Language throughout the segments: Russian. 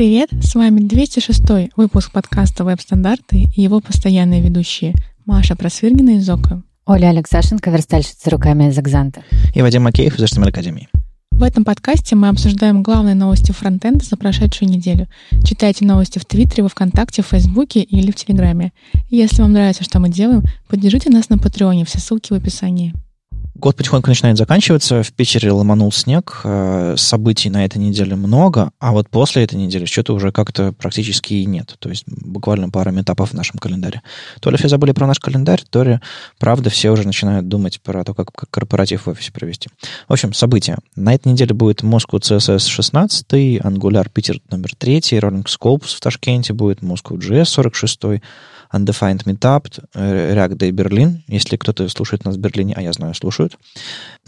Привет, с вами 206 выпуск подкаста «Веб-стандарты» и его постоянные ведущие Маша Просвиргина из ОКО. Оля Алексашенко, верстальщица руками из Экзанта. И Вадим Макеев из HTML Академии. В этом подкасте мы обсуждаем главные новости фронтенда за прошедшую неделю. Читайте новости в Твиттере, во Вконтакте, в Фейсбуке или в Телеграме. Если вам нравится, что мы делаем, поддержите нас на Патреоне, все ссылки в описании. Год потихоньку начинает заканчиваться. В Питере ломанул снег. Э, событий на этой неделе много, а вот после этой недели что-то уже как-то практически и нет. То есть буквально пара метапов в нашем календаре. То ли все забыли про наш календарь, то ли, правда, все уже начинают думать про то, как, как корпоратив в офисе провести. В общем, события. На этой неделе будет Moscow CSS 16, Angular Питер номер 3, Rolling Scopes в Ташкенте будет, Moscow JS 46, Undefined Meetup, э, React Day Berlin, если кто-то слушает нас в Берлине, а я знаю, слушают.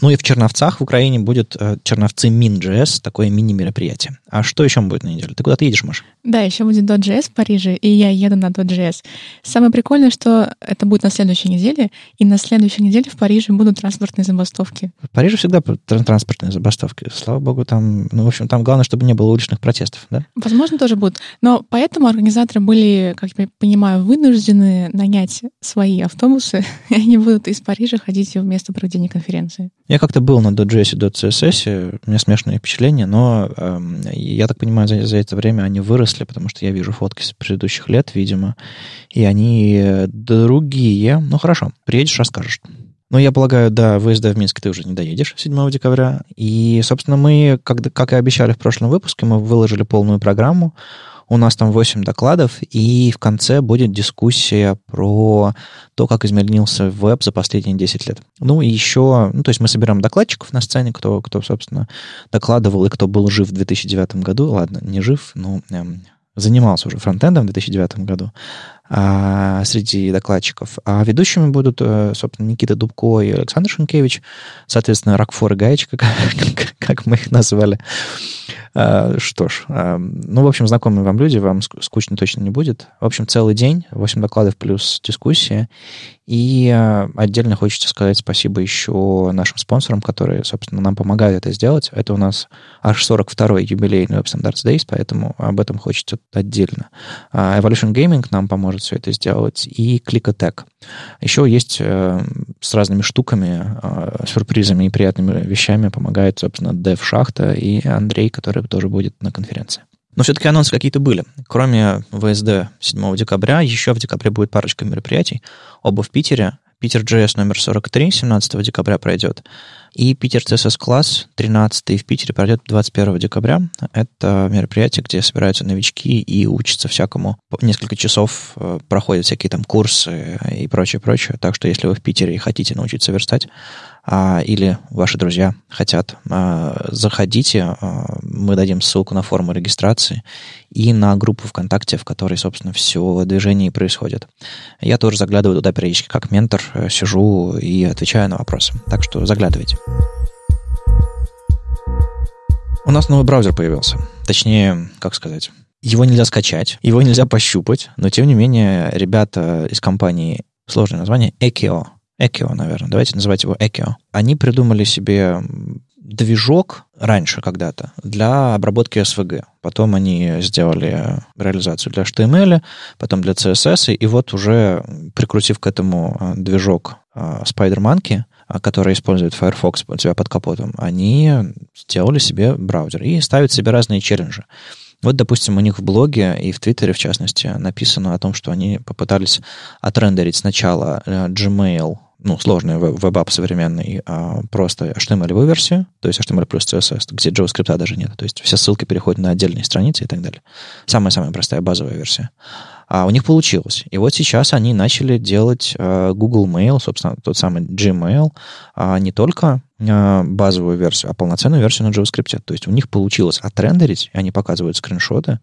Ну и в Черновцах в Украине будет э, Черновцы Min.js, такое мини-мероприятие. А что еще будет на неделе? Ты куда ты едешь, Маш? Да, еще будет .js в Париже, и я еду на .js. Самое прикольное, что это будет на следующей неделе, и на следующей неделе в Париже будут транспортные забастовки. В Париже всегда транспортные забастовки. Слава богу, там, ну, в общем, там главное, чтобы не было уличных протестов, да? Возможно, тоже будут. Но поэтому организаторы были, как я понимаю, вынуждены нанять свои автобусы, и они будут из Парижа ходить в место проведения конференции. Я как-то был на .js и .css, у меня смешанные впечатления, но э, я так понимаю, за, за это время они выросли, потому что я вижу фотки с предыдущих лет, видимо, и они другие. Ну, хорошо, приедешь, расскажешь. Ну, я полагаю, до выезда в Минск ты уже не доедешь 7 декабря. И, собственно, мы, как, как и обещали в прошлом выпуске, мы выложили полную программу. У нас там 8 докладов, и в конце будет дискуссия про то, как изменился веб за последние 10 лет. Ну, и еще, ну, то есть мы собираем докладчиков на сцене, кто, кто, собственно, докладывал и кто был жив в 2009 году. Ладно, не жив, но эм, занимался уже фронтендом в 2009 году среди докладчиков. А ведущими будут, э, собственно, Никита Дубко и Александр Шенкевич, соответственно, Рокфор и Гаечка, как, как мы их назвали. А, что ж, а, ну, в общем, знакомые вам люди, вам скучно точно не будет. В общем, целый день, 8 докладов плюс дискуссия. И а, отдельно хочется сказать спасибо еще нашим спонсорам, которые, собственно, нам помогают это сделать. Это у нас аж 42-й юбилейный Web Standards Days, поэтому об этом хочется отдельно. Evolution Gaming нам поможет все это сделать, и Clickatech. Еще есть э, с разными штуками, сюрпризами и приятными вещами помогает, собственно, Dev Шахта и Андрей, который тоже будет на конференции. Но все-таки анонсы какие-то были. Кроме ВСД 7 декабря, еще в декабре будет парочка мероприятий. Оба в Питере. Питер JS номер 43 17 декабря пройдет. И Питер CSS класс 13 в Питере пройдет 21 декабря. Это мероприятие, где собираются новички и учатся всякому. Несколько часов э, проходят всякие там курсы и прочее, прочее. Так что если вы в Питере и хотите научиться верстать, или ваши друзья хотят, а, заходите, а, мы дадим ссылку на форму регистрации и на группу ВКонтакте, в которой, собственно, все движение и происходит. Я тоже заглядываю туда периодически как ментор, э, сижу и отвечаю на вопросы. Так что заглядывайте. У нас новый браузер появился. Точнее, как сказать, его нельзя скачать, его нельзя пощупать, но тем не менее ребята из компании, сложное название, Ekio, Экио, наверное, давайте называть его Экио. Они придумали себе движок раньше когда-то для обработки SVG. Потом они сделали реализацию для HTML, потом для CSS, и вот уже прикрутив к этому а, движок а, SpiderMonkey, а, который использует Firefox у себя под капотом, они сделали себе браузер и ставят себе разные челленджи. Вот, допустим, у них в блоге и в Твиттере, в частности, написано о том, что они попытались отрендерить сначала э, Gmail, ну, сложный веб-ап современный, а просто HTML версию, то есть HTML плюс CSS, где JavaScript даже нет. То есть все ссылки переходят на отдельные страницы и так далее. Самая-самая простая базовая версия. А у них получилось. И вот сейчас они начали делать э, Google Mail, собственно, тот самый Gmail, а не только базовую версию, а полноценную версию на JavaScript. То есть у них получилось отрендерить, и они показывают скриншоты,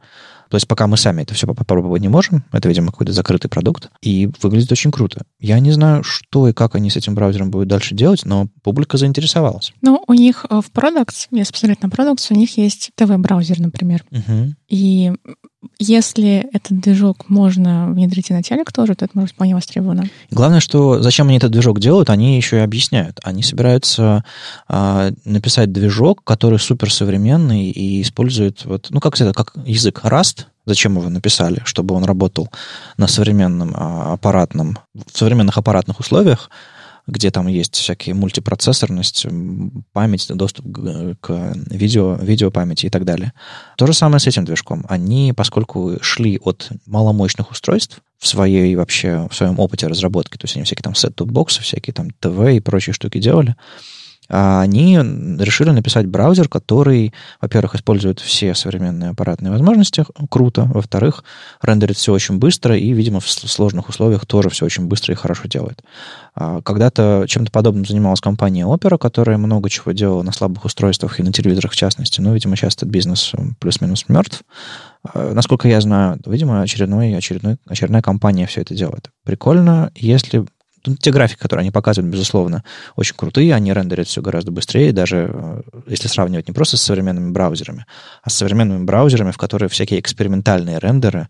То есть пока мы сами это все попробовать не можем, это, видимо, какой-то закрытый продукт, и выглядит очень круто. Я не знаю, что и как они с этим браузером будут дальше делать, но публика заинтересовалась. Ну, у них э, в Products, если посмотреть на Products, у них есть ТВ-браузер, например. Угу. И если этот движок можно внедрить и на телек тоже, то это может вполне востребовано. Главное, что зачем они этот движок делают, они еще и объясняют. Они собираются э, написать движок, который суперсовременный и использует, вот, ну, как это, как язык Rust, Зачем его написали? Чтобы он работал на современном а, аппаратном, в современных аппаратных условиях, где там есть всякие мультипроцессорность, память, доступ к видео, видеопамяти и так далее. То же самое с этим движком. Они, поскольку шли от маломощных устройств в своей вообще, в своем опыте разработки, то есть они всякие там сет-топ-боксы, всякие там ТВ и прочие штуки делали, они решили написать браузер, который, во-первых, использует все современные аппаратные возможности, круто, во-вторых, рендерит все очень быстро и, видимо, в сложных условиях тоже все очень быстро и хорошо делает. А когда-то чем-то подобным занималась компания Opera, которая много чего делала на слабых устройствах и на телевизорах в частности, но, видимо, сейчас этот бизнес плюс-минус мертв. А, насколько я знаю, видимо, очередной, очередной, очередная компания все это делает. Прикольно, если ну, те графики, которые они показывают, безусловно, очень крутые, они рендерят все гораздо быстрее, даже э, если сравнивать не просто с современными браузерами, а с современными браузерами, в которые всякие экспериментальные рендеры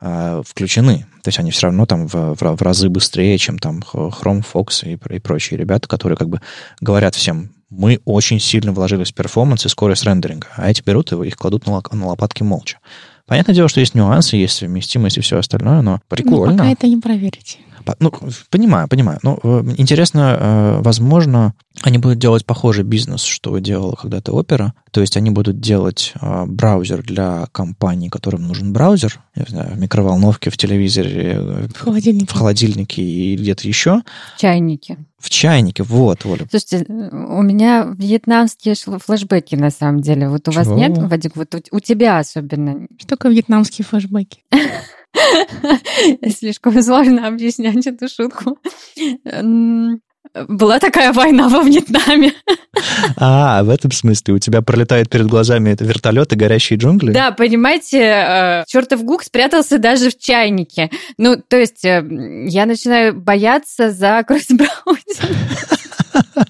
э, включены. То есть они все равно там в, в, в разы быстрее, чем там Chrome, Fox и, и прочие ребята, которые как бы говорят всем, мы очень сильно вложились в перформанс и скорость рендеринга, а эти берут и их кладут на, на лопатки молча. Понятное дело, что есть нюансы, есть совместимость и все остальное, но прикольно. Ну, пока это не проверить. Ну, понимаю, понимаю. Ну, э, интересно, э, возможно, они будут делать похожий бизнес, что делала когда-то Opera. То есть они будут делать э, браузер для компаний, которым нужен браузер, я знаю, в микроволновке, в телевизоре, в холодильнике, в холодильнике и где-то еще. В чайнике. В чайнике, вот, Оля. Слушайте, у меня вьетнамские флешбеки, на самом деле. Вот у Чего? вас нет, Вадик? Вот у, у тебя особенно. Что такое вьетнамские флешбеки? Слишком сложно объяснять эту шутку. Была такая война во Вьетнаме. А, в этом смысле у тебя пролетает перед глазами это вертолеты, горящие джунгли? Да, понимаете, э, чертов Гук спрятался даже в чайнике. Ну, то есть э, я начинаю бояться за кросс-браузер.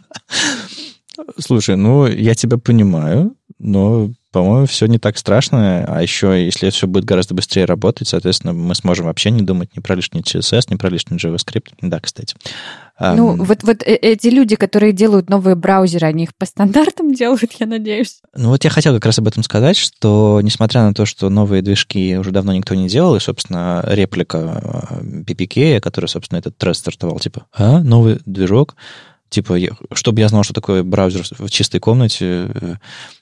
Слушай, ну, я тебя понимаю, но по-моему, все не так страшно. А еще, если все будет гораздо быстрее работать, соответственно, мы сможем вообще не думать ни про лишний CSS, ни про лишний JavaScript. Да, кстати. Ну, um, вот, вот э, эти люди, которые делают новые браузеры, они их по стандартам делают, я надеюсь. Ну, вот я хотел как раз об этом сказать, что, несмотря на то, что новые движки уже давно никто не делал, и, собственно, реплика PPK, которая, собственно, этот трест стартовал, типа, а, новый движок, Типа, чтобы я знал, что такое браузер в чистой комнате, э,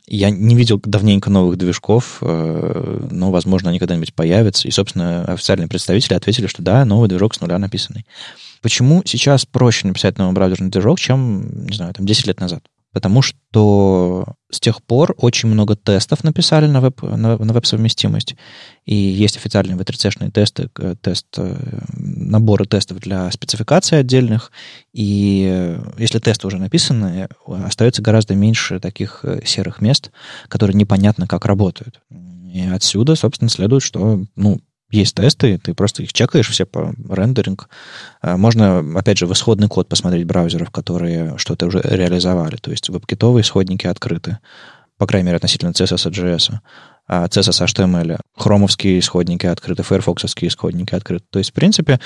я не видел давненько новых движков, э, но, возможно, они когда-нибудь появятся. И, собственно, официальные представители ответили, что да, новый движок с нуля написанный. Почему сейчас проще написать новый браузерный движок, чем, не знаю, там, 10 лет назад? потому что с тех пор очень много тестов написали на, веб, на, на веб-совместимость, и есть официальные V3C-шные тесты, тест, э, наборы тестов для спецификаций отдельных, и э, если тесты уже написаны, остается гораздо меньше таких э, серых мест, которые непонятно как работают. И отсюда, собственно, следует, что ну, есть тесты, ты просто их чекаешь все по рендеринг. А, можно, опять же, в исходный код посмотреть браузеров, которые что-то уже реализовали. То есть веб-китовые исходники открыты, по крайней мере, относительно CSS и JS. CSS HTML, хромовские исходники открыты, фаерфоксовские исходники открыты. То есть, в принципе,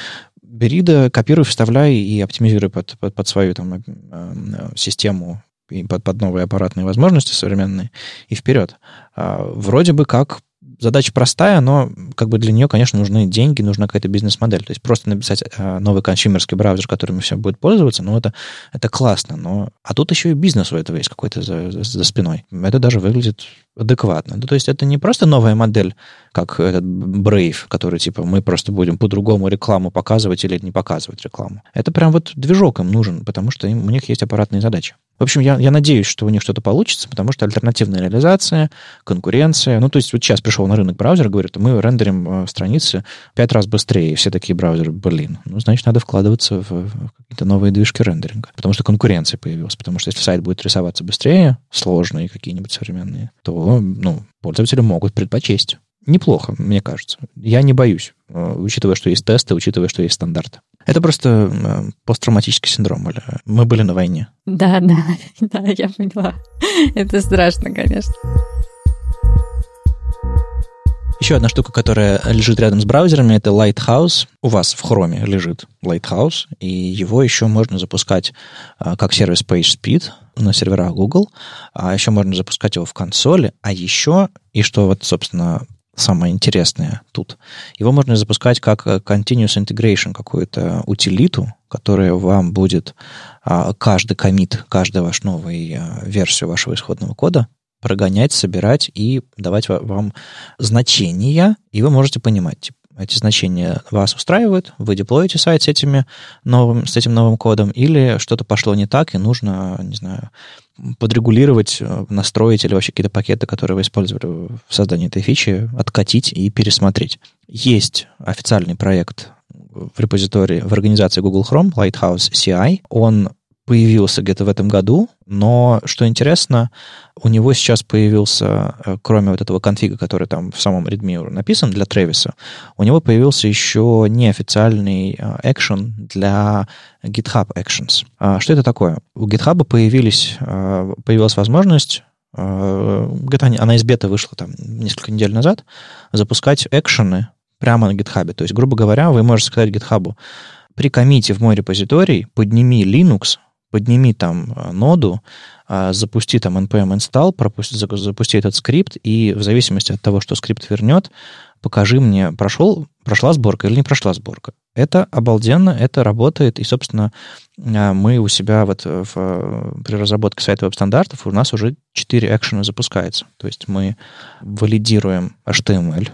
бери да копируй, вставляй и оптимизируй под, под, под свою там, э, систему и под, под новые аппаратные возможности современные, и вперед. А, вроде бы как задача простая, но как бы для нее, конечно, нужны деньги, нужна какая-то бизнес-модель. То есть просто написать э, новый консюмерский браузер, которым все будет пользоваться, ну, это, это классно. Но... А тут еще и бизнес у этого есть какой-то за, за, за спиной. Это даже выглядит адекватно. Ну, то есть это не просто новая модель, как этот Brave, который типа мы просто будем по-другому рекламу показывать или не показывать рекламу. Это прям вот движок им нужен, потому что им, у них есть аппаратные задачи. В общем, я, я надеюсь, что у них что-то получится, потому что альтернативная реализация, конкуренция. Ну, то есть вот сейчас пришел на рынок браузер, говорит, мы рендерим э, страницы пять раз быстрее. И все такие браузеры, блин, ну, значит, надо вкладываться в, в какие-то новые движки рендеринга, потому что конкуренция появилась. Потому что если сайт будет рисоваться быстрее, сложные какие-нибудь современные, то ну, пользователи могут предпочесть неплохо, мне кажется. Я не боюсь, э, учитывая, что есть тесты, учитывая, что есть стандарты. Это просто э, посттравматический синдром. Мы были на войне. Да, да, да, я поняла. Это страшно, конечно. Еще одна штука, которая лежит рядом с браузерами, это Lighthouse. У вас в Chrome лежит Lighthouse, и его еще можно запускать а, как сервис PageSpeed на серверах Google, а еще можно запускать его в консоли, а еще, и что вот, собственно, самое интересное тут, его можно запускать как continuous integration, какую-то утилиту, которая вам будет а, каждый комит, каждую вашу новую версию вашего исходного кода прогонять, собирать и давать вам значения, и вы можете понимать, эти значения вас устраивают, вы деплоите сайт с, этими новым, с этим новым кодом, или что-то пошло не так, и нужно, не знаю, подрегулировать, настроить или вообще какие-то пакеты, которые вы использовали в создании этой фичи, откатить и пересмотреть. Есть официальный проект в репозитории, в организации Google Chrome, Lighthouse CI. Он появился где-то в этом году, но, что интересно, у него сейчас появился, э, кроме вот этого конфига, который там в самом Redmi написан для Тревиса, у него появился еще неофициальный экшен для GitHub Actions. А что это такое? У GitHub появились, э, появилась возможность э, где-то она из бета вышла там несколько недель назад, запускать экшены прямо на GitHub. То есть, грубо говоря, вы можете сказать GitHub, при комите в мой репозиторий подними Linux подними там э, ноду, а, запусти там npm install, пропусти, запусти этот скрипт, и в зависимости от того, что скрипт вернет, покажи мне, прошел, прошла сборка или не прошла сборка. Это обалденно, это работает, и, собственно, а, мы у себя вот в, при разработке сайта веб-стандартов у нас уже 4 экшена запускается. То есть мы валидируем HTML,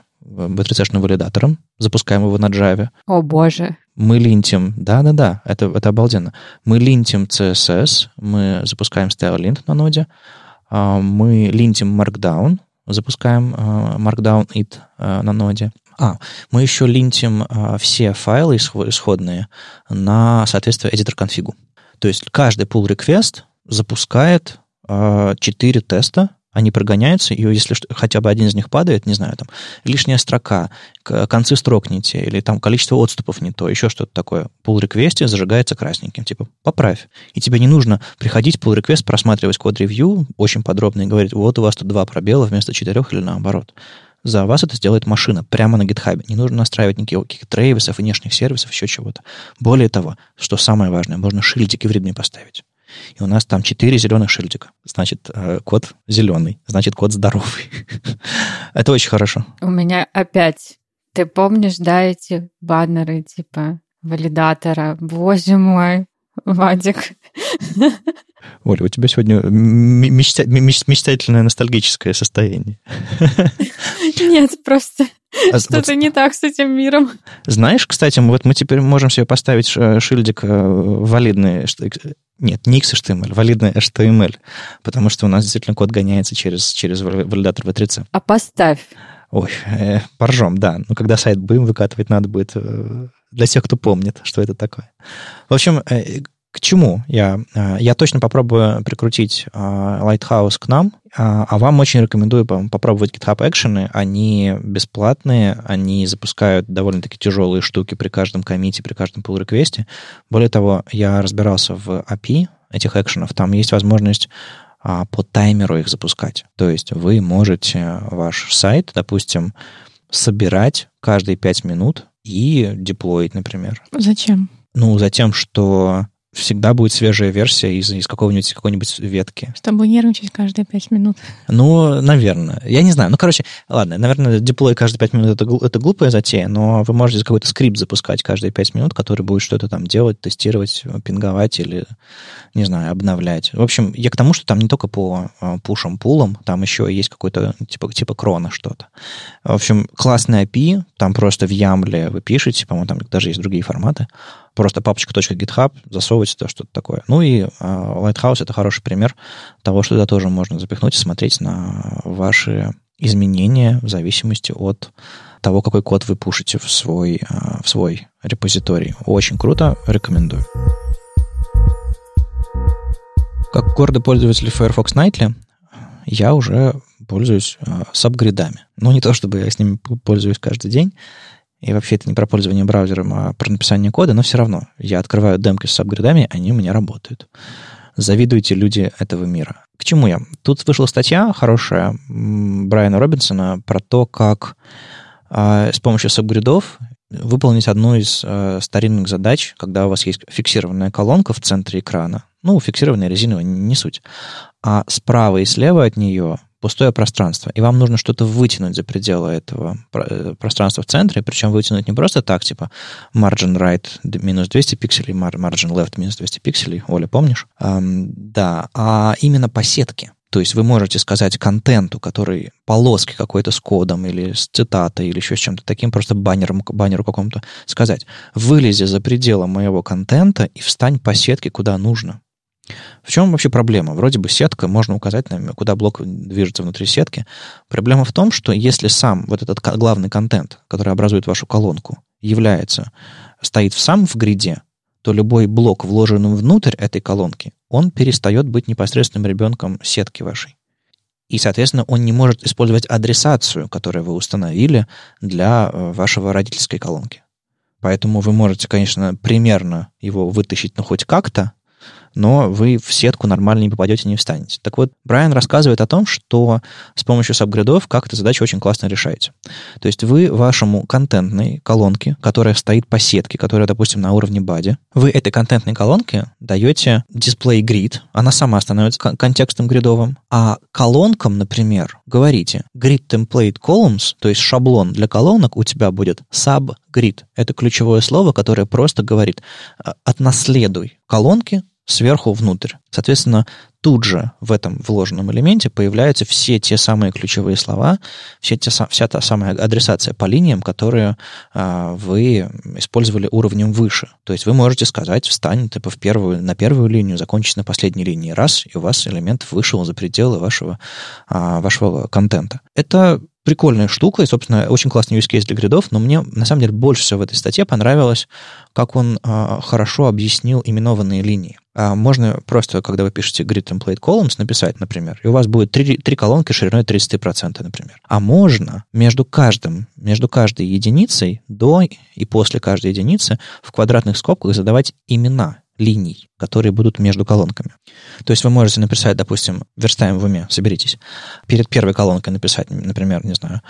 B3C-шным валидатором, запускаем его на Java. О, боже. Мы линтим, да-да-да, это, это обалденно. Мы линтим CSS, мы запускаем StyleLint на ноде, а, мы линтим Markdown, запускаем а, Markdown it а, на ноде. А, мы еще линтим все файлы исходные на соответствие editor конфигу. То есть каждый pull request запускает 4 теста они прогоняются, и если хотя бы один из них падает, не знаю, там, лишняя строка, концы строк не те, или там количество отступов не то, еще что-то такое, pull request зажигается красненьким, типа, поправь. И тебе не нужно приходить pull request, просматривать код-ревью очень подробно и говорить, вот у вас тут два пробела вместо четырех или наоборот. За вас это сделает машина прямо на GitHub. Не нужно настраивать никаких трейвисов, внешних сервисов, еще чего-то. Более того, что самое важное, можно шильдики в ритме поставить. И у нас там четыре зеленых шильдика. Значит, э, код зеленый, значит, код здоровый. Это очень хорошо. У меня опять... Ты помнишь, да, эти баннеры типа валидатора? Боже мой, Вадик. Оля, у тебя сегодня мечта, мечтательное ностальгическое состояние. Нет, просто что-то вот, не так с этим миром. Знаешь, кстати, вот мы теперь можем себе поставить шильдик э, валидный нет, не XHTML, валидный HTML, потому что у нас действительно код гоняется через, через валидатор V3C. А поставь. Ой, э, поржем, да. Но когда сайт будем выкатывать, надо будет э, для тех, кто помнит, что это такое. В общем, э, к чему я? Э, я точно попробую прикрутить э, Lighthouse к нам, а, а вам очень рекомендую попробовать GitHub Action. Они бесплатные, они запускают довольно-таки тяжелые штуки при каждом комите, при каждом pull реквесте Более того, я разбирался в API этих экшенов. Там есть возможность а, по таймеру их запускать. То есть вы можете ваш сайт, допустим, собирать каждые 5 минут и деплоить, например. Зачем? Ну, за тем, что всегда будет свежая версия из, из какого-нибудь какой-нибудь ветки. Чтобы нервничать каждые пять минут. Ну, наверное. Я не знаю. Ну, короче, ладно, наверное, деплой каждые пять минут это, это глупая затея, но вы можете какой-то скрипт запускать каждые пять минут, который будет что-то там делать, тестировать, пинговать или, не знаю, обновлять. В общем, я к тому, что там не только по а, пушам, пулам, там еще есть какой-то типа, типа крона что-то. В общем, классный API, там просто в Ямле вы пишете, по-моему, там даже есть другие форматы, просто папочка .github, засовывать то что-то такое. Ну и uh, Lighthouse — это хороший пример того, что туда тоже можно запихнуть и смотреть на ваши изменения в зависимости от того, какой код вы пушите в свой, uh, в свой репозиторий. Очень круто, рекомендую. Как гордый пользователь Firefox Nightly, я уже пользуюсь э, сабгридами. Ну, не то, чтобы я с ними пользуюсь каждый день, и вообще это не про пользование браузером, а про написание кода, но все равно я открываю демки с сабгридами, они у меня работают. Завидуйте люди этого мира. К чему я? Тут вышла статья хорошая Брайана Робинсона про то, как э, с помощью сабгридов выполнить одну из э, старинных задач, когда у вас есть фиксированная колонка в центре экрана. Ну, фиксированная резиновая, не суть. А справа и слева от нее пустое пространство, и вам нужно что-то вытянуть за пределы этого э, пространства в центре, причем вытянуть не просто так, типа margin right минус 200 пикселей, margin left минус 200 пикселей, Оля, помнишь? Эм, да, а именно по сетке. То есть вы можете сказать контенту, который полоски какой-то с кодом или с цитатой или еще с чем-то таким, просто баннером, баннеру какому-то сказать, вылези за пределы моего контента и встань по сетке куда нужно. В чем вообще проблема? Вроде бы сетка, можно указать, куда блок движется внутри сетки. Проблема в том, что если сам вот этот главный контент, который образует вашу колонку, является, стоит сам в гриде, то любой блок, вложенный внутрь этой колонки, он перестает быть непосредственным ребенком сетки вашей. И, соответственно, он не может использовать адресацию, которую вы установили для э, вашего родительской колонки. Поэтому вы можете, конечно, примерно его вытащить, ну, хоть как-то, но вы в сетку нормально не попадете, не встанете. Так вот, Брайан рассказывает о том, что с помощью сабгридов как эту задачу очень классно решаете. То есть вы вашему контентной колонке, которая стоит по сетке, которая, допустим, на уровне бади, вы этой контентной колонке даете display grid, она сама становится контекстом гридовым, а колонкам, например, говорите grid template columns, то есть шаблон для колонок у тебя будет subgrid. Это ключевое слово, которое просто говорит «А, отнаследуй колонки сверху внутрь. Соответственно, тут же в этом вложенном элементе появляются все те самые ключевые слова, все те, вся та самая адресация по линиям, которые а, вы использовали уровнем выше. То есть вы можете сказать, встань типа, в первую, на первую линию, закончить на последней линии. Раз, и у вас элемент вышел за пределы вашего, а, вашего контента. Это прикольная штука, и, собственно, очень классный use case для гридов, но мне, на самом деле, больше всего в этой статье понравилось, как он а, хорошо объяснил именованные линии. А, можно просто, когда вы пишете grid template columns, написать, например, и у вас будет три, три колонки шириной 30%, например. А можно между каждым, между каждой единицей до и после каждой единицы в квадратных скобках задавать имена линий, которые будут между колонками. То есть вы можете написать, допустим, верстаем в уме, соберитесь, перед первой колонкой написать, например, не знаю,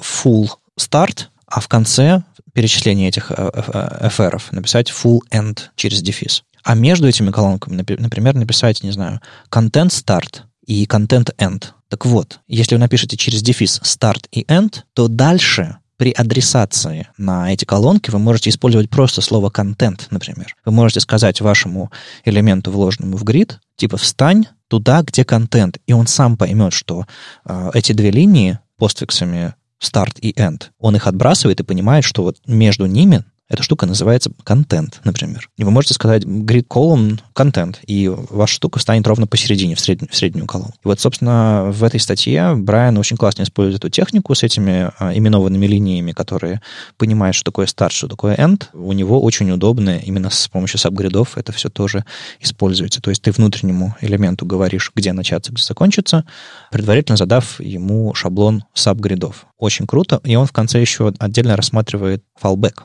full start, а в конце перечисления этих FR э, э, написать full end через дефис. А между этими колонками, например, написать, не знаю, content start и content end. Так вот, если вы напишете через дефис start и end, то дальше при адресации на эти колонки вы можете использовать просто слово контент, например. Вы можете сказать вашему элементу, вложенному в грид, типа «встань туда, где контент», и он сам поймет, что э, эти две линии постфиксами start и end, он их отбрасывает и понимает, что вот между ними эта штука называется контент, например. И вы можете сказать grid column контент, и ваша штука станет ровно посередине, в, среднюю, в среднюю колонну. И вот, собственно, в этой статье Брайан очень классно использует эту технику с этими а, именованными линиями, которые понимают, что такое start, что такое end. У него очень удобно именно с помощью сабгридов это все тоже используется. То есть ты внутреннему элементу говоришь, где начаться, где закончиться, предварительно задав ему шаблон сабгридов. Очень круто. И он в конце еще отдельно рассматривает fallback.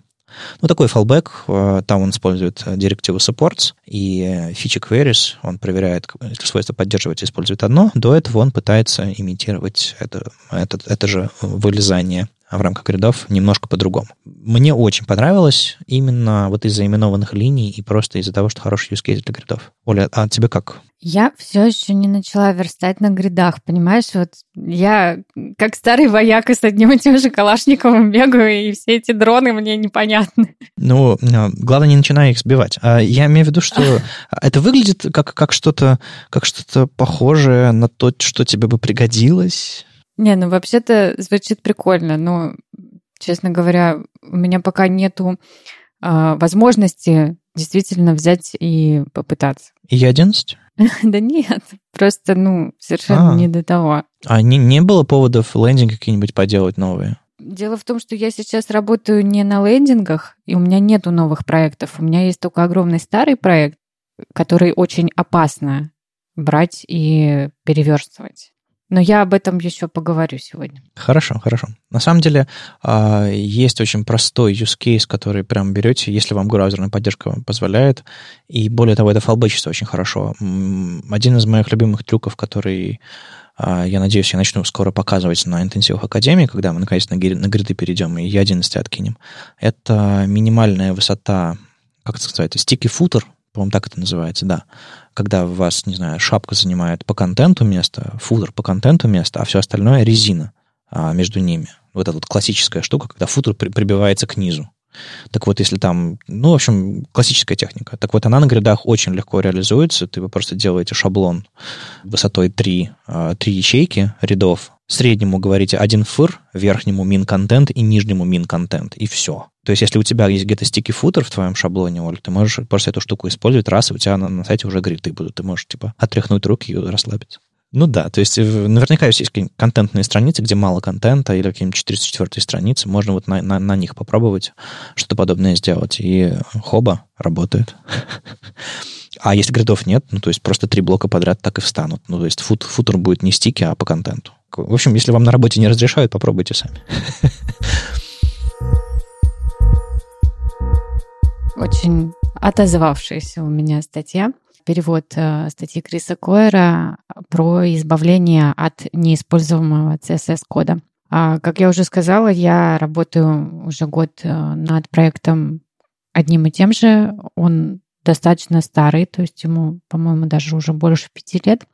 Ну, такой э, там он использует директиву supports и э, фичи queries, он проверяет, если свойство поддерживать использует одно, до этого он пытается имитировать это, это, это же вылезание в рамках гридов немножко по-другому. Мне очень понравилось именно вот из-за именованных линий и просто из-за того, что хороший use case для гридов. Оля, а тебе как? Я все еще не начала верстать на гридах, понимаешь? Вот я как старый вояка с одним и тем же Калашниковым бегаю, и все эти дроны мне непонятны. Ну, а, главное, не начинай их сбивать. А я имею в виду, что это выглядит как, как что-то как что-то похожее на то, что тебе бы пригодилось. Не, ну вообще-то звучит прикольно, но, честно говоря, у меня пока нету э, возможности действительно взять и попытаться. И 11? Да нет, просто, ну, совершенно а. не до того. А не, не было поводов лендинг какие-нибудь поделать новые? Дело в том, что я сейчас работаю не на лендингах, и у меня нету новых проектов. У меня есть только огромный старый проект, который очень опасно брать и переверстывать. Но я об этом еще поговорю сегодня. Хорошо, хорошо. На самом деле а, есть очень простой use case, который прям берете, если вам браузерная поддержка позволяет. И более того, это фалбычится очень хорошо. Один из моих любимых трюков, который а, я надеюсь, я начну скоро показывать на интенсивах Академии, когда мы наконец на, гриды перейдем и E11 откинем. Это минимальная высота, как это сказать, sticky footer, по-моему, так это называется, да. Когда у вас, не знаю, шапка занимает по контенту место, футер по контенту место, а все остальное резина а, между ними. Вот эта вот классическая штука, когда футер при, прибивается к низу. Так вот, если там, ну, в общем, классическая техника. Так вот, она на гридах очень легко реализуется. Ты вы просто делаете шаблон высотой 3, 3 а, ячейки рядов. Среднему говорите один фыр, верхнему мин-контент и нижнему мин-контент. И все. То есть, если у тебя есть где-то стики футер в твоем шаблоне, Оль, ты можешь просто эту штуку использовать раз, и у тебя на, на сайте уже гриды будут. Ты можешь, типа, отряхнуть руки и расслабиться. Ну да, то есть э, наверняка есть какие-нибудь контентные страницы, где мало контента, или какие-нибудь 404 страницы, можно вот на, на, на них попробовать что-то подобное сделать. И хоба, работает. А если гридов нет, ну, то есть просто три блока подряд так и встанут. Ну, то есть фут, футер будет не стики, а по контенту. В общем, если вам на работе не разрешают, попробуйте сами. Очень отозвавшаяся у меня статья перевод э, статьи Криса Койера про избавление от неиспользуемого CSS-кода. А, как я уже сказала, я работаю уже год э, над проектом одним и тем же. Он достаточно старый, то есть ему, по-моему, даже уже больше пяти лет.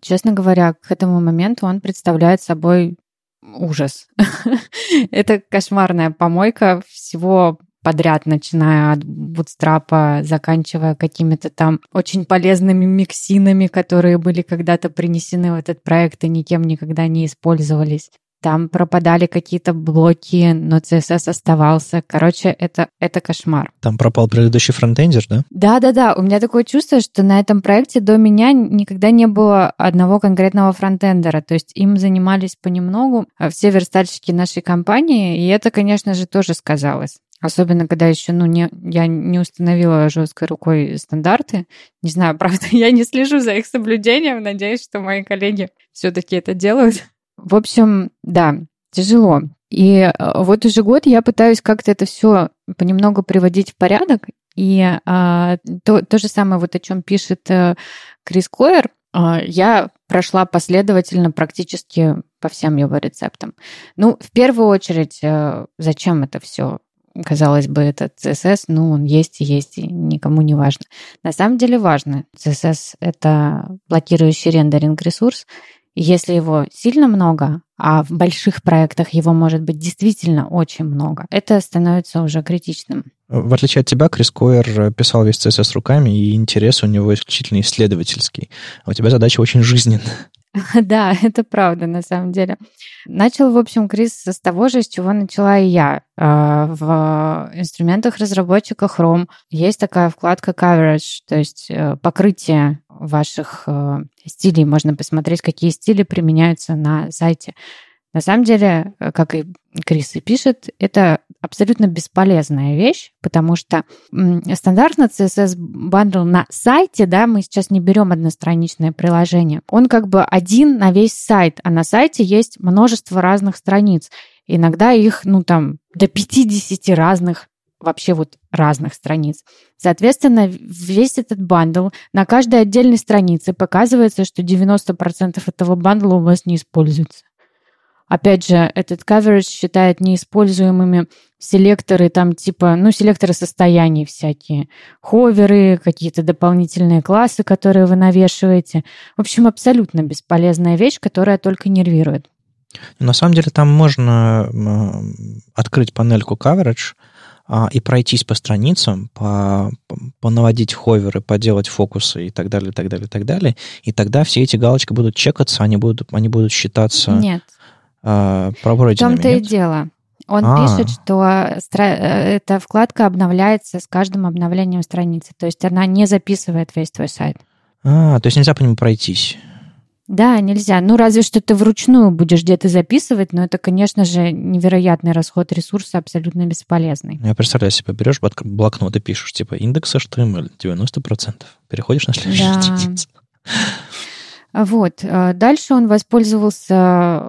Честно говоря, к этому моменту он представляет собой ужас. Это кошмарная помойка всего подряд, начиная от бутстрапа, заканчивая какими-то там очень полезными миксинами, которые были когда-то принесены в этот проект и никем никогда не использовались. Там пропадали какие-то блоки, но CSS оставался. Короче, это, это кошмар. Там пропал предыдущий фронтендер, да? Да-да-да. У меня такое чувство, что на этом проекте до меня никогда не было одного конкретного фронтендера. То есть им занимались понемногу а все верстальщики нашей компании, и это, конечно же, тоже сказалось. Особенно, когда еще, ну, не, я не установила жесткой рукой стандарты. Не знаю, правда, я не слежу за их соблюдением. Надеюсь, что мои коллеги все-таки это делают. В общем, да, тяжело. И э, вот уже год я пытаюсь как-то это все понемногу приводить в порядок. И а, то, то же самое, вот о чем пишет а, Крис Койер, а, я прошла последовательно практически по всем его рецептам. Ну, в первую очередь, а, зачем это все? казалось бы, этот CSS, ну, он есть и есть, и никому не важно. На самом деле важно. CSS — это блокирующий рендеринг ресурс, если его сильно много, а в больших проектах его может быть действительно очень много, это становится уже критичным. В отличие от тебя, Крис Койер писал весь CSS руками, и интерес у него исключительно исследовательский. А у тебя задача очень жизненная. Да, это правда, на самом деле. Начал, в общем, Крис с того же, с чего начала и я. А, в инструментах разработчика Chrome есть такая вкладка Coverage, то есть э, покрытие ваших э, стилей. Можно посмотреть, какие стили применяются на сайте. На самом деле, э, как и Крис и пишет, это абсолютно бесполезная вещь, потому что стандартно CSS бандл на сайте, да, мы сейчас не берем одностраничное приложение, он как бы один на весь сайт, а на сайте есть множество разных страниц. Иногда их, ну там, до 50 разных вообще вот разных страниц. Соответственно, весь этот бандл на каждой отдельной странице показывается, что 90% этого бандла у вас не используется. Опять же, этот coverage считает неиспользуемыми селекторы там типа, ну, селекторы состояний всякие, ховеры, какие-то дополнительные классы, которые вы навешиваете. В общем, абсолютно бесполезная вещь, которая только нервирует. На самом деле там можно открыть панельку coverage а, и пройтись по страницам, по, понаводить ховеры, поделать фокусы и так далее, и так далее, и так далее. И тогда все эти галочки будут чекаться, они будут, они будут считаться... Нет э, В том-то и дело. Он а. пишет, что э, эта вкладка обновляется с каждым обновлением страницы. То есть она не записывает весь твой сайт. А, то есть нельзя по нему пройтись. Да, нельзя. Ну, разве что ты вручную будешь где-то записывать, но это, конечно же, невероятный расход ресурса, абсолютно бесполезный. Я представляю себе, берешь блокнот и пишешь, типа, индекс HTML 90%, переходишь на следующую да. страницу. Вот. Дальше он воспользовался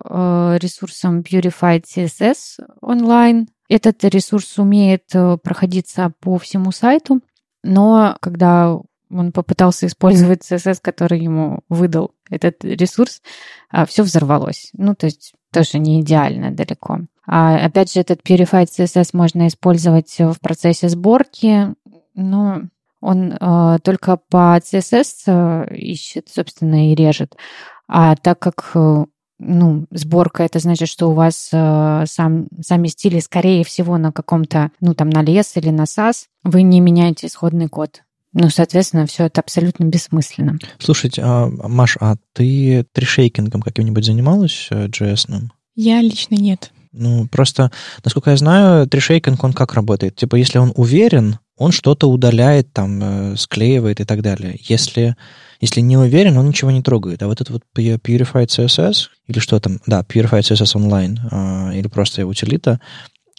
ресурсом Purified CSS онлайн. Этот ресурс умеет проходиться по всему сайту, но когда он попытался использовать CSS, который ему выдал этот ресурс, все взорвалось. Ну, то есть тоже не идеально далеко. А, опять же, этот Purified CSS можно использовать в процессе сборки, но он э, только по CSS э, ищет, собственно, и режет. А так как э, ну, сборка, это значит, что у вас э, сам, сами стили, скорее всего, на каком-то, ну, там, на лес или на SAS, вы не меняете исходный код. Ну, соответственно, все это абсолютно бессмысленно. Слушайте, а, Маш, а ты трешейкингом каким-нибудь занималась JS-ным? Э, Я лично нет. Ну, просто, насколько я знаю, трешейкинг, он как работает? Типа, если он уверен, он что-то удаляет, там, э, склеивает и так далее. Если, если не уверен, он ничего не трогает. А вот этот вот Purified CSS, или что там, да, Purified CSS Online, э, или просто утилита,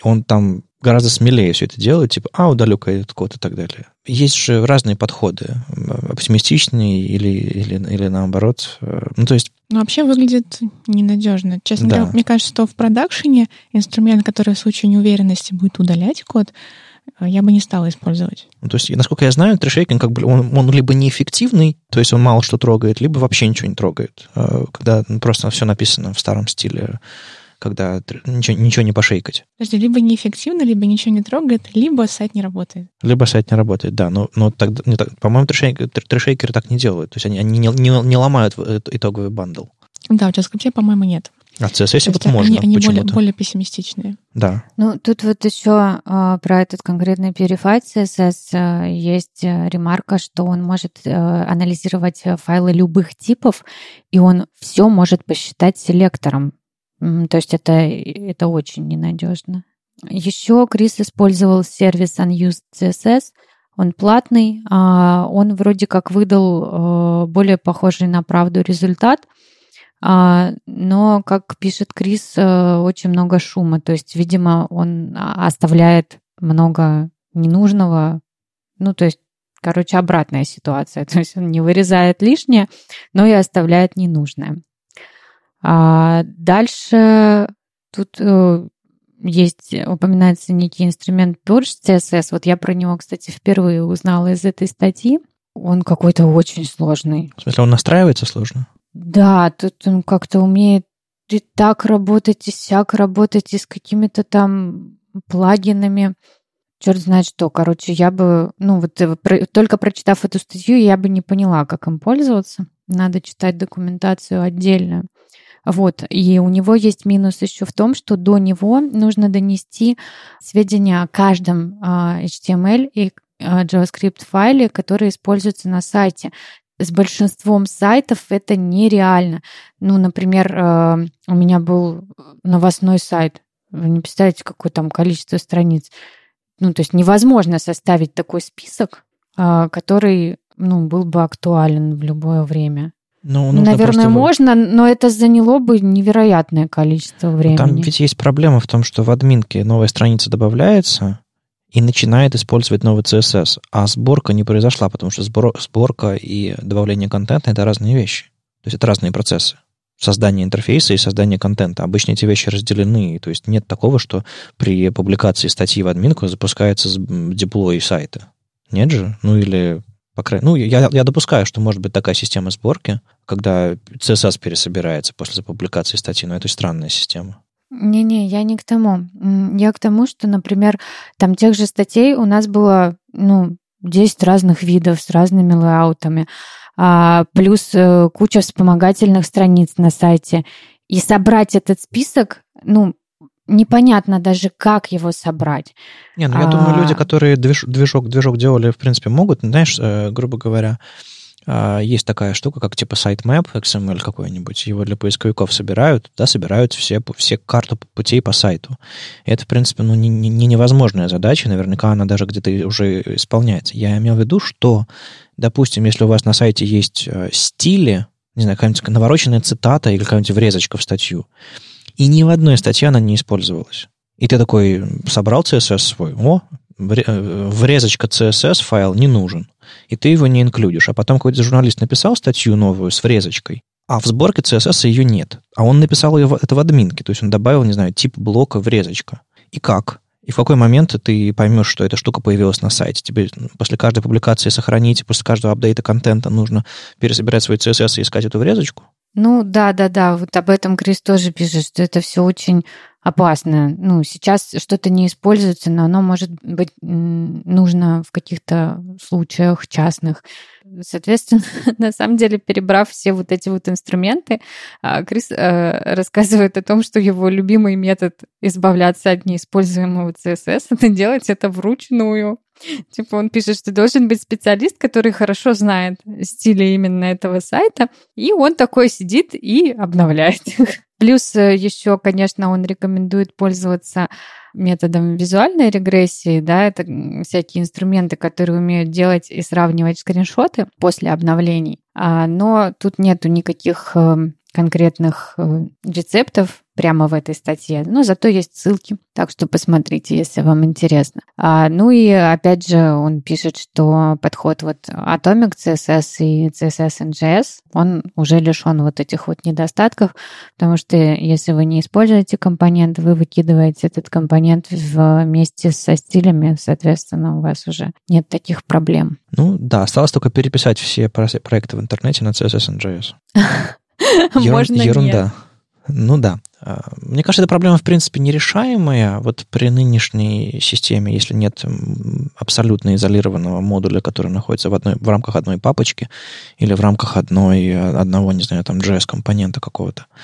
он там гораздо смелее все это делает, типа, а, удалю-ка этот код и так далее. Есть же разные подходы, оптимистичные или, или, или наоборот. Э, ну, то есть... Ну, вообще выглядит ненадежно. Честно да. говоря, мне кажется, что в продакшене инструмент, который в случае неуверенности будет удалять код, э, я бы не стала использовать. Ну, то есть, насколько я знаю, трешейкинг как бы он, он либо неэффективный, то есть он мало что трогает, либо вообще ничего не трогает, э, когда просто все написано в старом стиле когда ничего, ничего не пошейкать. Подожди, либо неэффективно, либо ничего не трогает, либо сайт не работает. Либо сайт не работает, да. Но, но тогда, не так, по-моему, трешейкеры, трешейкеры так не делают. То есть они, они не, не, не ломают итоговый бандл. Да, у JavaScript, по-моему, нет. А в CSS вот можно Они, они более, более пессимистичные. Да. Ну, тут вот еще э, про этот конкретный Purified CSS э, есть э, ремарка, что он может э, анализировать файлы любых типов, и он все может посчитать селектором. То есть это, это очень ненадежно. Еще Крис использовал сервис Unused CSS. Он платный, а он вроде как выдал э, более похожий на правду результат, а, но, как пишет Крис, э, очень много шума. То есть, видимо, он оставляет много ненужного. Ну, то есть, короче, обратная ситуация. То есть он не вырезает лишнее, но и оставляет ненужное. А дальше тут э, есть, упоминается некий инструмент Purge CSS. Вот я про него, кстати, впервые узнала из этой статьи. Он какой-то очень сложный. В смысле, он настраивается сложно? Да, тут он как-то умеет и так работать, и сяк работать, и с какими-то там плагинами. Черт знает что. Короче, я бы, ну вот э, только прочитав эту статью, я бы не поняла, как им пользоваться. Надо читать документацию отдельно. Вот. И у него есть минус еще в том, что до него нужно донести сведения о каждом а, HTML и а, JavaScript файле, которые используются на сайте. С большинством сайтов это нереально. Ну, например, а, у меня был новостной сайт. Вы не представляете, какое там количество страниц. Ну, то есть невозможно составить такой список, который ну, был бы актуален в любое время. Ну, Наверное, можно, но это заняло бы невероятное количество времени. Там ведь есть проблема в том, что в админке новая страница добавляется и начинает использовать новый CSS, а сборка не произошла, потому что сборка и добавление контента — это разные вещи. То есть это разные процессы. Создание интерфейса и создание контента. Обычно эти вещи разделены. То есть нет такого, что при публикации статьи в админку запускается деплой сайта. Нет же? Ну или по крайней ну, я, я допускаю, что может быть такая система сборки, когда CSS пересобирается после публикации статьи, но это странная система. Не-не, я не к тому. Я к тому, что, например, там тех же статей у нас было, ну, 10 разных видов с разными лейаутами, а, плюс э, куча вспомогательных страниц на сайте. И собрать этот список, ну, непонятно даже, как его собрать. Не, ну я а... думаю, люди, которые движ, движок, движок делали, в принципе, могут, знаешь, э, грубо говоря, э, есть такая штука, как типа sitemap XML какой-нибудь, его для поисковиков собирают, да, собирают все, все карту путей по сайту. И это, в принципе, ну, не, не невозможная задача, наверняка она даже где-то уже исполняется. Я имел в виду, что, допустим, если у вас на сайте есть э, стили, не знаю, какая-нибудь навороченная цитата или какая-нибудь врезочка в статью, и ни в одной статье она не использовалась. И ты такой собрал CSS свой, о, э, врезочка CSS файл не нужен. И ты его не инклюдишь. А потом какой-то журналист написал статью новую с врезочкой, а в сборке CSS ее нет. А он написал ее, это в админке, то есть он добавил, не знаю, тип блока врезочка. И как? И в какой момент ты поймешь, что эта штука появилась на сайте? Тебе после каждой публикации сохранить, после каждого апдейта контента нужно пересобирать свой CSS и искать эту врезочку? Ну да, да, да, вот об этом Крис тоже пишет, что это все очень опасно. Ну, сейчас что-то не используется, но оно может быть нужно в каких-то случаях частных. Соответственно, на самом деле, перебрав все вот эти вот инструменты, а, Крис э, рассказывает о том, что его любимый метод избавляться от неиспользуемого CSS — это делать это вручную. Типа он пишет, что должен быть специалист, который хорошо знает стили именно этого сайта, и он такой сидит и обновляет. Плюс э, еще, конечно, он рекомендует пользоваться методом визуальной регрессии, да, это всякие инструменты, которые умеют делать и сравнивать скриншоты после обновлений. А, но тут нету никаких эм, конкретных э, рецептов прямо в этой статье, но зато есть ссылки, так что посмотрите, если вам интересно. А, ну и опять же он пишет, что подход вот Atomic CSS и CSS NGS, он уже лишен вот этих вот недостатков, потому что если вы не используете компонент, вы выкидываете этот компонент вместе со стилями, соответственно, у вас уже нет таких проблем. Ну да, осталось только переписать все проекты в интернете на CSS NGS. Можно Ерунда. Ну да. А, мне кажется, эта проблема, в принципе, нерешаемая. Вот при нынешней системе, если нет абсолютно изолированного модуля, который находится в, одной, в рамках одной папочки или в рамках одной, одного, не знаю, там, JS-компонента какого-то, а,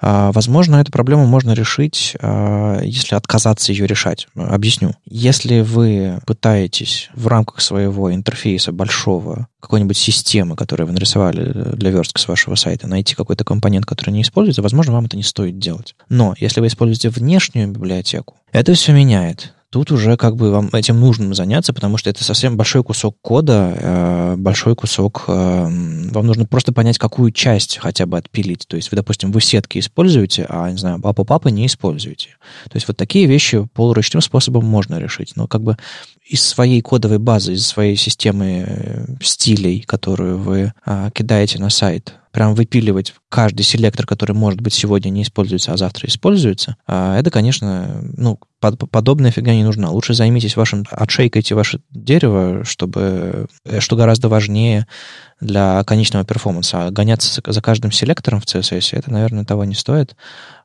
возможно, эту проблему можно решить, а, если отказаться ее решать. Объясню. Если вы пытаетесь в рамках своего интерфейса большого, какой-нибудь системы, которую вы нарисовали для верстки с вашего сайта, найти какой-то компонент, который не используется, возможно, вам это не стоит делать. Но если вы используете внешнюю библиотеку, это все меняет тут уже как бы вам этим нужно заняться, потому что это совсем большой кусок кода, э, большой кусок... Э, вам нужно просто понять, какую часть хотя бы отпилить. То есть вы, допустим, вы сетки используете, а, не знаю, папа папа не используете. То есть вот такие вещи полуручным способом можно решить. Но как бы из своей кодовой базы, из своей системы э, стилей, которую вы кидаете на сайт, прям выпиливать каждый селектор, который, может быть, сегодня не используется, а завтра используется, а это, конечно, ну, под, подобная фига не нужна. Лучше займитесь вашим, отшейкайте ваше дерево, чтобы, э, что гораздо важнее для конечного перформанса. А гоняться за каждым селектором в CSS, это, наверное, того не стоит.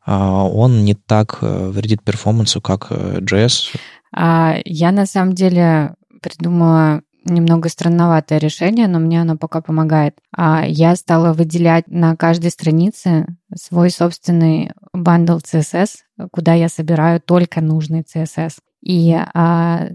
А он не так э, вредит перформансу, как JS. Я, на самом деле, придумала немного странноватое решение, но мне оно пока помогает. А я стала выделять на каждой странице свой собственный бандл CSS, куда я собираю только нужный CSS. И а,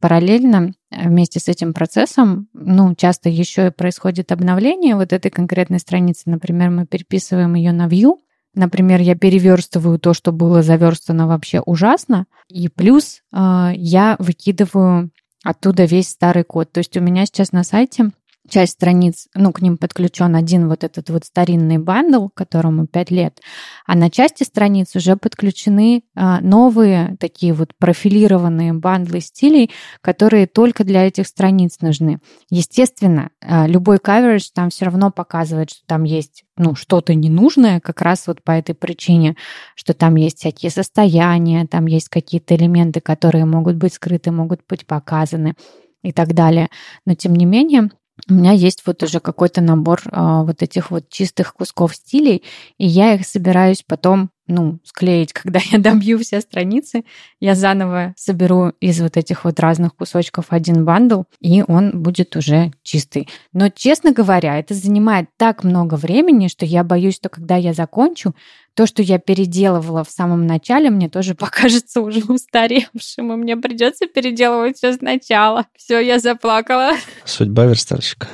параллельно вместе с этим процессом, ну, часто еще и происходит обновление вот этой конкретной страницы. Например, мы переписываем ее на View, Например, я переверстываю то, что было заверстано вообще ужасно, и плюс э, я выкидываю оттуда весь старый код. То есть у меня сейчас на сайте часть страниц, ну, к ним подключен один вот этот вот старинный бандл, которому 5 лет, а на части страниц уже подключены а, новые такие вот профилированные бандлы стилей, которые только для этих страниц нужны. Естественно, а, любой coverage там все равно показывает, что там есть ну, что-то ненужное, как раз вот по этой причине, что там есть всякие состояния, там есть какие-то элементы, которые могут быть скрыты, могут быть показаны и так далее. Но тем не менее, у меня есть вот уже какой-то набор а, вот этих вот чистых кусков стилей, и я их собираюсь потом, ну, склеить, когда я добью все страницы, я заново соберу из вот этих вот разных кусочков один бандл, и он будет уже чистый. Но, честно говоря, это занимает так много времени, что я боюсь, что когда я закончу, то, что я переделывала в самом начале, мне тоже покажется уже устаревшим, и мне придется переделывать все сначала. Все, я заплакала. Судьба верстальщика.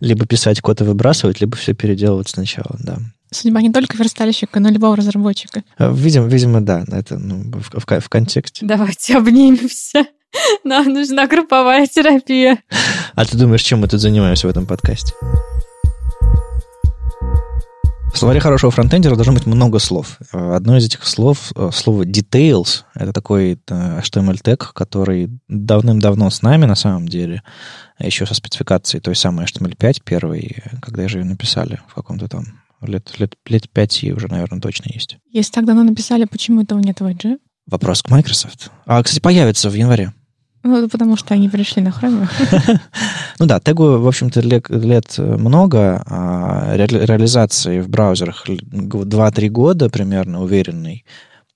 Либо писать код и выбрасывать, либо все переделывать сначала, да. Судьба не только верстальщика, но и любого разработчика. А, видимо, видимо да, это ну, в, в, в контексте. Давайте обнимемся. Нам нужна групповая терапия. А ты думаешь, чем мы тут занимаемся в этом подкасте? В словаре хорошего фронтендера должно быть много слов. Одно из этих слов, э, слово details, это такой э, HTML тег, который давным-давно с нами на самом деле, еще со спецификацией той самой HTML5 первой, когда же ее написали в каком-то там Лет, лет, лет пяти уже, наверное, точно есть. Если так давно написали, почему этого нет в IG? Вопрос к Microsoft. А, кстати, появится в январе. Ну, потому что они перешли на Chrome. Ну да, тегу, в общем-то, лет много, а реализации в браузерах 2-3 года примерно уверенный.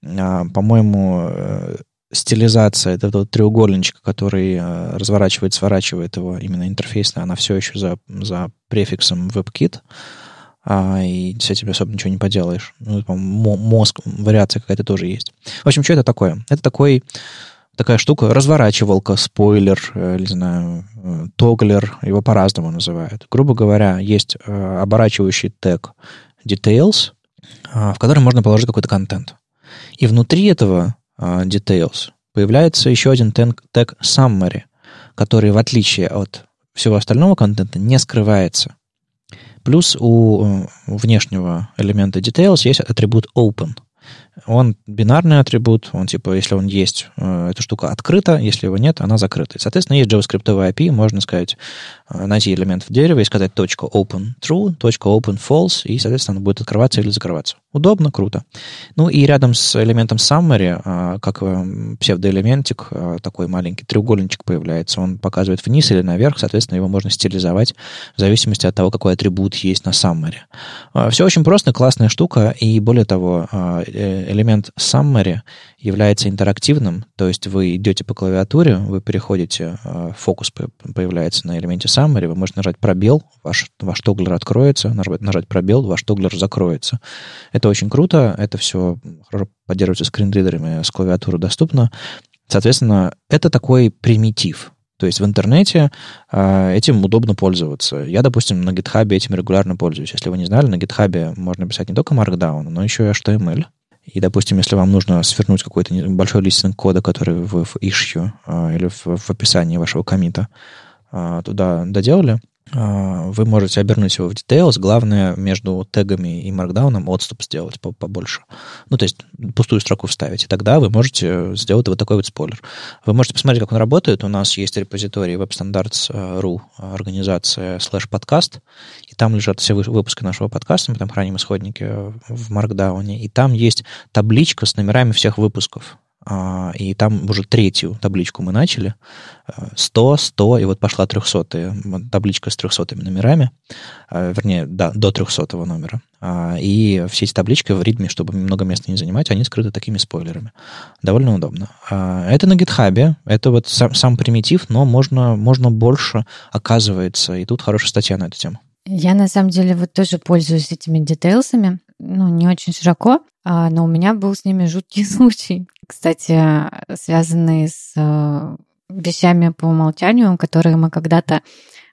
А, по-моему, э, стилизация этого треугольничка, который э, разворачивает, сворачивает его, именно интерфейсная, она все еще за, за префиксом WebKit, а, и с этим особо ничего не поделаешь. Ну, мозг, вариация какая-то тоже есть. В общем, что это такое? Это такой такая штука, разворачивалка, спойлер, э, не знаю, э, тоглер, его по-разному называют. Грубо говоря, есть э, оборачивающий тег details, в который можно положить какой-то контент. И внутри этого details появляется еще один тег, тег summary, который, в отличие от всего остального контента, не скрывается. Плюс у внешнего элемента details есть атрибут open – он бинарный атрибут, он типа, если он есть, э, эта штука открыта, если его нет, она закрыта. И, соответственно, есть JavaScript API, можно сказать, э, найти элемент в дереве и сказать .open true, .open false, и, соответственно, он будет открываться или закрываться. Удобно, круто. Ну и рядом с элементом summary, э, как псевдоэлементик, такой маленький треугольничек появляется, он показывает вниз или наверх, соответственно, его можно стилизовать в зависимости от того, какой атрибут есть на summary. Все очень просто, классная штука, и более того, элемент summary является интерактивным, то есть вы идете по клавиатуре, вы переходите, э, фокус появляется на элементе summary, вы можете нажать пробел, ваш, ваш тоглер откроется, нажать, нажать пробел, ваш тоглер закроется. Это очень круто, это все хорошо поддерживается скринридерами, с клавиатуры доступно. Соответственно, это такой примитив, то есть в интернете э, этим удобно пользоваться. Я, допустим, на GitHub этим регулярно пользуюсь. Если вы не знали, на GitHub можно писать не только Markdown, но еще и HTML. И, допустим, если вам нужно свернуть какой-то большой листинг кода, который вы в issue а, или в, в описании вашего комита а, туда доделали, вы можете обернуть его в details. Главное, между тегами и маркдауном отступ сделать побольше. Ну, то есть пустую строку вставить. И тогда вы можете сделать вот такой вот спойлер. Вы можете посмотреть, как он работает. У нас есть репозиторий WebStandards.ru, организация слэш подкаст, и там лежат все выпуски нашего подкаста, мы там храним исходники в маркдауне, и там есть табличка с номерами всех выпусков. А, и там уже третью табличку мы начали. 100, 100, и вот пошла 300 табличка с 300 номерами, а, вернее, да, до 300 номера. А, и все эти таблички в ритме, чтобы много места не занимать, они скрыты такими спойлерами. Довольно удобно. Это на GitHub, это вот сам, сам примитив, но можно, можно больше, оказывается, и тут хорошая статья на эту тему. Я на самом деле вот тоже пользуюсь этими details ами, ну, не очень широко, но у меня был с ними жуткий случай кстати, связанные с э, вещами по умолчанию, которые мы когда-то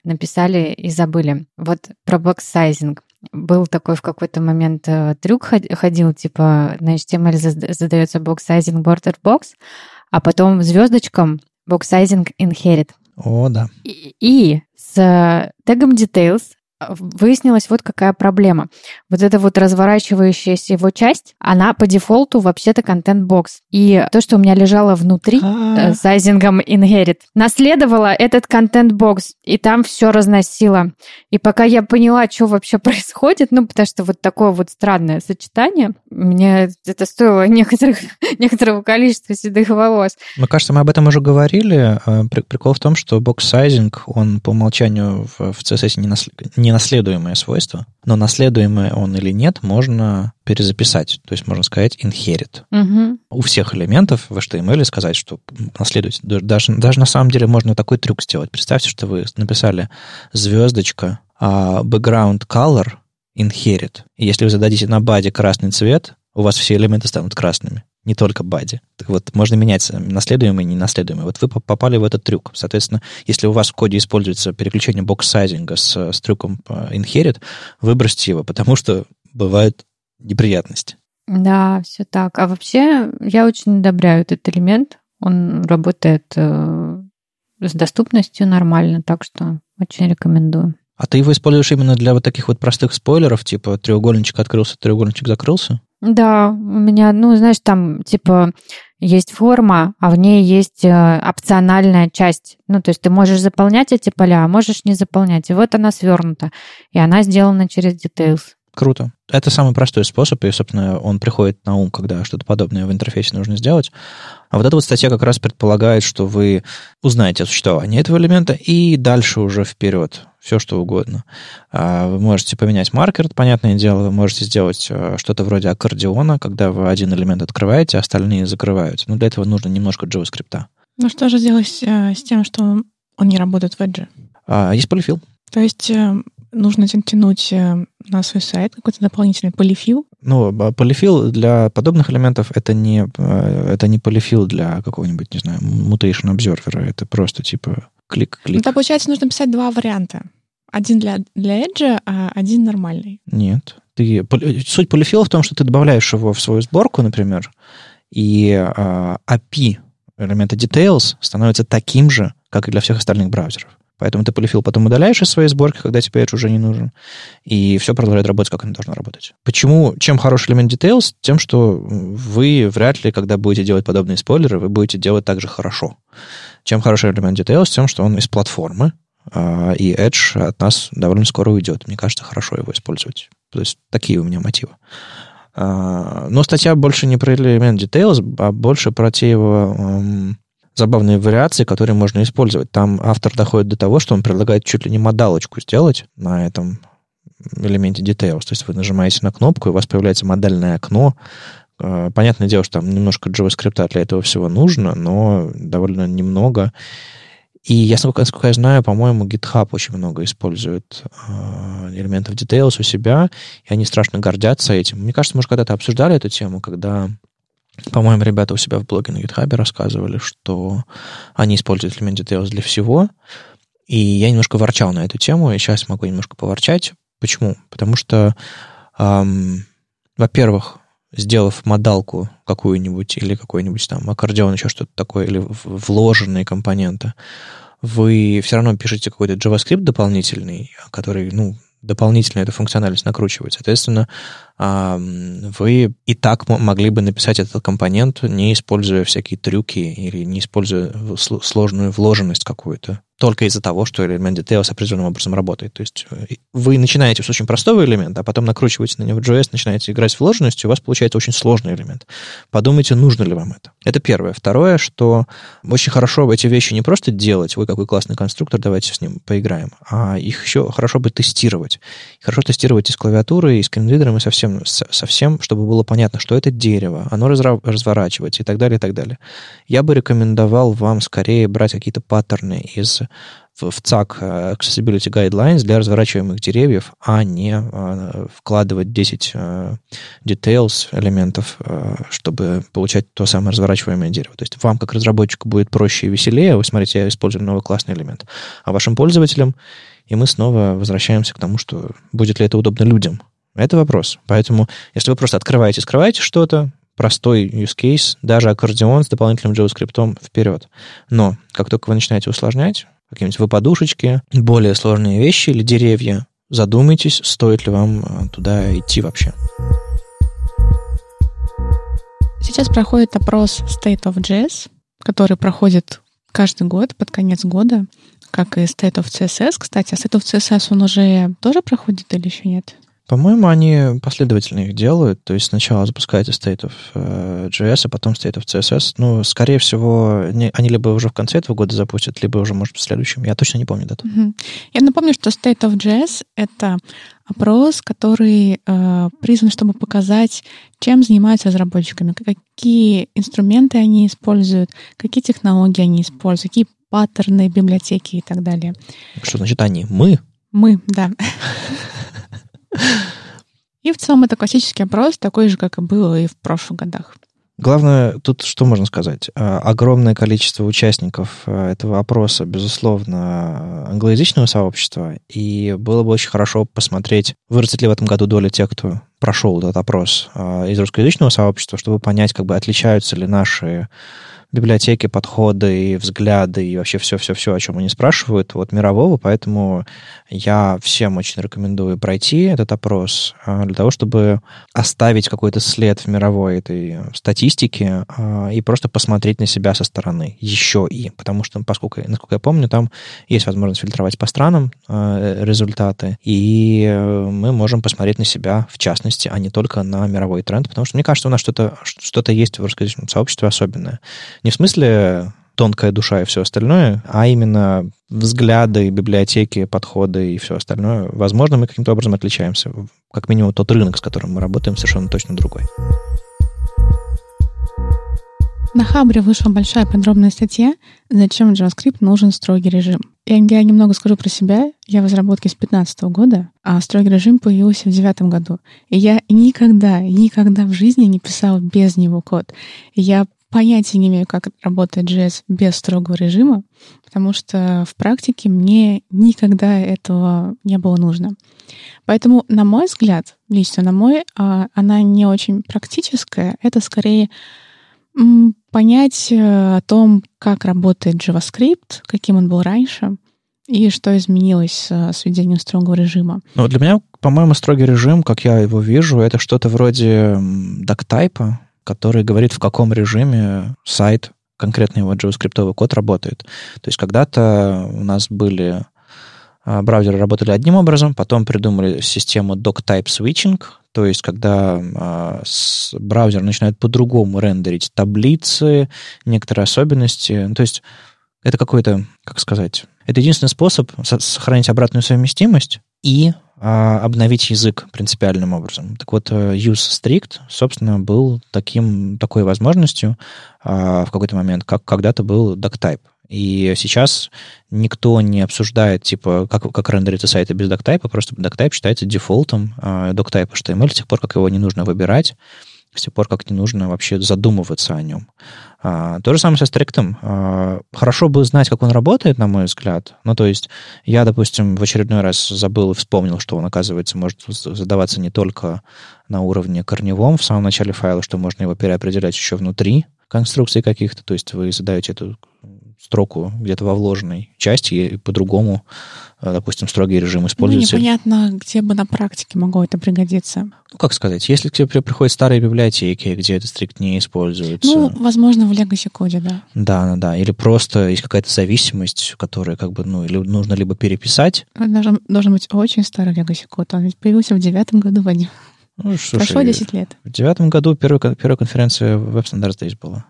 написали и забыли. Вот про box-sizing. Был такой в какой-то момент э, трюк ходил, типа на HTML задается box-sizing border box, а потом звездочкам box-sizing inherit. О, да. И, и с тегом details выяснилась вот какая проблема. Вот эта вот разворачивающаяся его часть, она по дефолту вообще-то content-box. И то, что у меня лежало внутри э, sizing ом inherit, наследовало этот content-box, и там все разносило. И пока я поняла, что вообще происходит, ну, потому что вот такое вот странное сочетание, мне это стоило некоторых, некоторого количества седых волос. Мне кажется, мы об этом уже говорили. Э, прикол в том, что box-sizing, он по умолчанию в, в CSS не, наслед... не ненаследуемое свойство, но наследуемое он или нет, можно перезаписать. То есть можно сказать inherit. Угу. У всех элементов в HTML сказать, что наследуйте. Даже, даже на самом деле можно такой трюк сделать. Представьте, что вы написали звездочка, а background color inherit. И если вы зададите на body красный цвет, у вас все элементы станут красными не только body. Так вот, можно менять наследуемые и ненаследуемые. Вот вы попали в этот трюк. Соответственно, если у вас в коде используется переключение box-sizing а с, с трюком inherit, выбросьте его, потому что бывают неприятности. Да, все так. А вообще, я очень одобряю этот элемент. Он работает э, с доступностью нормально, так что очень рекомендую. А ты его используешь именно для вот таких вот простых спойлеров, типа треугольничек открылся, треугольничек закрылся? Да, у меня, ну, знаешь, там, типа, есть форма, а в ней есть э, опциональная часть. Ну, то есть ты можешь заполнять эти поля, а можешь не заполнять. И вот она свернута, и она сделана через Details. Круто. Это самый простой способ, и, собственно, он приходит на ум, когда что-то подобное в интерфейсе нужно сделать. А вот эта вот статья как раз предполагает, что вы узнаете о существовании этого элемента и дальше уже вперед, все что угодно. А, вы можете поменять маркер, понятное дело, вы можете сделать э, что-то вроде аккордеона, когда вы один элемент открываете, а остальные закрываются. Но для этого нужно немножко JavaScript. Ну что же делать э, с тем, что он не работает в Edge? А, есть полифил. То есть э, нужно тянуть на свой сайт какой-то дополнительный полифил, ну, полифил для подобных элементов это не, э, это не полифил для какого-нибудь, не знаю, mutation observer. Это просто типа клик-клик. Ну, то, получается, нужно писать два варианта. Один для, для Edge, а один нормальный. Нет. Ты, суть полифила в том, что ты добавляешь его в свою сборку, например, и а, API элемента details становится таким же, как и для всех остальных браузеров. Поэтому ты полифил потом удаляешь из своей сборки, когда тебе Edge уже не нужен, и все продолжает работать, как оно должно работать. Почему? Чем хороший элемент Details? Тем, что вы вряд ли, когда будете делать подобные спойлеры, вы будете делать так же хорошо. Чем хороший элемент Details? Тем, что он из платформы, а, и Edge от нас довольно скоро уйдет. Мне кажется, хорошо его использовать. То есть такие у меня мотивы. А, но статья больше не про элемент Details, а больше про те его забавные вариации, которые можно использовать. Там автор доходит до того, что он предлагает чуть ли не модалочку сделать на этом элементе details. То есть вы нажимаете на кнопку, и у вас появляется модальное окно. Э, понятное дело, что там немножко JavaScript для этого всего нужно, но довольно немного. И я, насколько я знаю, по-моему, GitHub очень много использует э, элементов details у себя, и они страшно гордятся этим. Мне кажется, мы уже когда-то обсуждали эту тему, когда по-моему, ребята у себя в блоге на GitHub рассказывали, что они используют элемент details для всего. И я немножко ворчал на эту тему, и сейчас могу немножко поворчать. Почему? Потому что, эм, во-первых, сделав модалку какую-нибудь или какой-нибудь там аккордеон, еще что-то такое, или вложенные компоненты, вы все равно пишете какой-то JavaScript дополнительный, который, ну, дополнительно эта функциональность накручивает. Соответственно, вы и так могли бы написать этот компонент, не используя всякие трюки или не используя сложную вложенность какую-то только из-за того, что элемент details определенным образом работает. То есть э, вы начинаете с очень простого элемента, а потом накручиваете на него JS, начинаете играть с вложенностью, у вас получается очень сложный элемент. Подумайте, нужно ли вам это. Это первое. Второе, что очень хорошо эти вещи не просто делать, ой, какой классный конструктор, давайте с ним поиграем, а их еще хорошо бы тестировать. Хорошо тестировать и с клавиатурой, и с скринридером, и совсем, совсем, чтобы было понятно, что это дерево, оно разворачивается и так далее, и так далее. Я бы рекомендовал вам скорее брать какие-то паттерны из в, ЦАК э, Accessibility Guidelines для разворачиваемых деревьев, а не э, вкладывать 10 э, details элементов, чтобы получать то самое разворачиваемое дерево. То есть вам, как разработчику, будет проще и веселее. Вы смотрите, я использую новый классный элемент. А вашим пользователям, и мы снова возвращаемся к тому, что будет ли это удобно людям. Это вопрос. Поэтому, если вы просто открываете, скрываете что-то, простой use case, даже аккордеон с дополнительным JavaScript вперед. Но как только вы начинаете усложнять, какие-нибудь выпадушечки, более сложные вещи или деревья, задумайтесь, стоит ли вам э, туда идти вообще. Сейчас проходит опрос State of JS, который проходит каждый год, под конец года, как и State of CSS. Кстати, а State of CSS он уже тоже проходит или еще нет? По-моему, они последовательно их делают. То есть сначала запускается State of э, JS, а потом State of CSS. Ну, скорее всего, они либо уже в конце этого года запустят, либо уже, может, в следующем. Я точно не помню дату. Угу. Я напомню, что State of JS — это опрос, который э, призван, чтобы показать, чем занимаются разработчиками, какие инструменты они используют, какие технологии они используют, какие паттерны, библиотеки и так далее. Что значит они? Мы? Мы, да. И в целом это классический опрос, такой же, как и было и в прошлых годах. Главное, тут что можно сказать? А, огромное количество участников а, этого опроса, безусловно, англоязычного сообщества, и было бы очень хорошо посмотреть, вырастет ли в этом году доля тех, кто прошел этот опрос а, из русскоязычного сообщества, чтобы понять, как бы отличаются ли наши библиотеки, подходы и взгляды, и вообще все-все-все, о чем они спрашивают, вот мирового, поэтому я всем очень рекомендую пройти этот опрос а, для того, чтобы оставить какой-то след в мировой этой статистике а, и просто посмотреть на себя со стороны еще и, потому что, поскольку, насколько я помню, там есть возможность фильтровать по странам а, результаты, и э, мы можем посмотреть на себя в частности, а не только на мировой тренд, потому что мне кажется, у нас что-то что есть в русскоязычном сообществе особенное. Не в смысле тонкая душа и все остальное, а именно взгляды, библиотеки, подходы и все остальное. Возможно, мы каким-то образом отличаемся. Как минимум, тот рынок, с которым мы работаем, совершенно точно другой. На Хабре вышла большая подробная статья «Зачем JavaScript нужен строгий режим?». Я, я немного скажу про себя. Я в разработке с 2015 года, а строгий режим появился в 2009 году. И я никогда, никогда в жизни не писал без него код. Я понятия не имею, как работает JS без строгого режима, потому что в практике мне никогда этого не было нужно. Поэтому, на мой взгляд, лично на мой, а, она не очень практическая. Это скорее понять э, о том, как работает JavaScript, каким он был раньше, и что изменилось с введением строгого режима. Ну, для меня, по-моему, строгий режим, как я его вижу, это что-то вроде доктайпа, который говорит, в каком режиме сайт, конкретно его JavaScript код работает. То есть когда-то у нас были а, браузеры работали одним образом, потом придумали систему doc-type switching, то есть когда а, браузер начинает по-другому рендерить таблицы, некоторые особенности. То есть это какой-то, как сказать, это единственный способ сохранить обратную совместимость и обновить язык принципиальным образом. Так вот, э, use strict, собственно, был таким, такой возможностью а, в какой-то момент, как когда-то был doctype. И сейчас никто не обсуждает, типа, как, как рендериться сайты без доктайпа, просто доктайп считается дефолтом э, доктайпа HTML с тех пор, как его не нужно выбирать с тех пор, как не нужно вообще задумываться о нем. А, то же самое со стриктом. А, хорошо бы знать, как он работает, на мой взгляд. Ну, то есть я, допустим, в очередной раз забыл и вспомнил, что он, оказывается, может задаваться не только на уровне корневом в самом начале файла, что можно его переопределять еще внутри конструкций каких-то. То есть вы задаете эту строку где-то во вложенной части и по-другому, допустим, строгий режим используется. Ну, непонятно, где бы на практике могло это пригодиться. Ну, как сказать, если к тебе приходят старые библиотеки, где этот стрикт не используется. Ну, возможно, в Legacy коде, да. Да, да, да. Или просто есть какая-то зависимость, которая как бы, ну, или нужно либо переписать. Должен, должен быть очень старый Legacy код. Он ведь появился в девятом году, Вадим. Ну, слушай, Прошло 10 лет. В девятом году первая, первая конференция Web Standards Days была.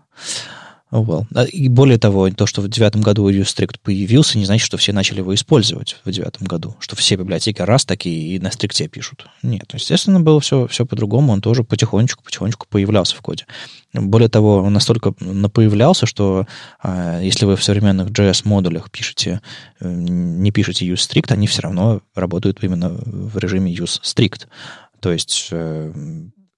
Oh well. И более того, то, что в девятом году Strict появился, не значит, что все начали его использовать в девятом году, что все библиотеки раз такие и на стрикте пишут. Нет, естественно, было все, все по-другому, он тоже потихонечку-потихонечку появлялся в коде. Более того, он настолько появлялся, что а, если вы в современных JS-модулях пишете, э, не пишете use strict, они все равно работают именно в режиме use strict. То есть, э,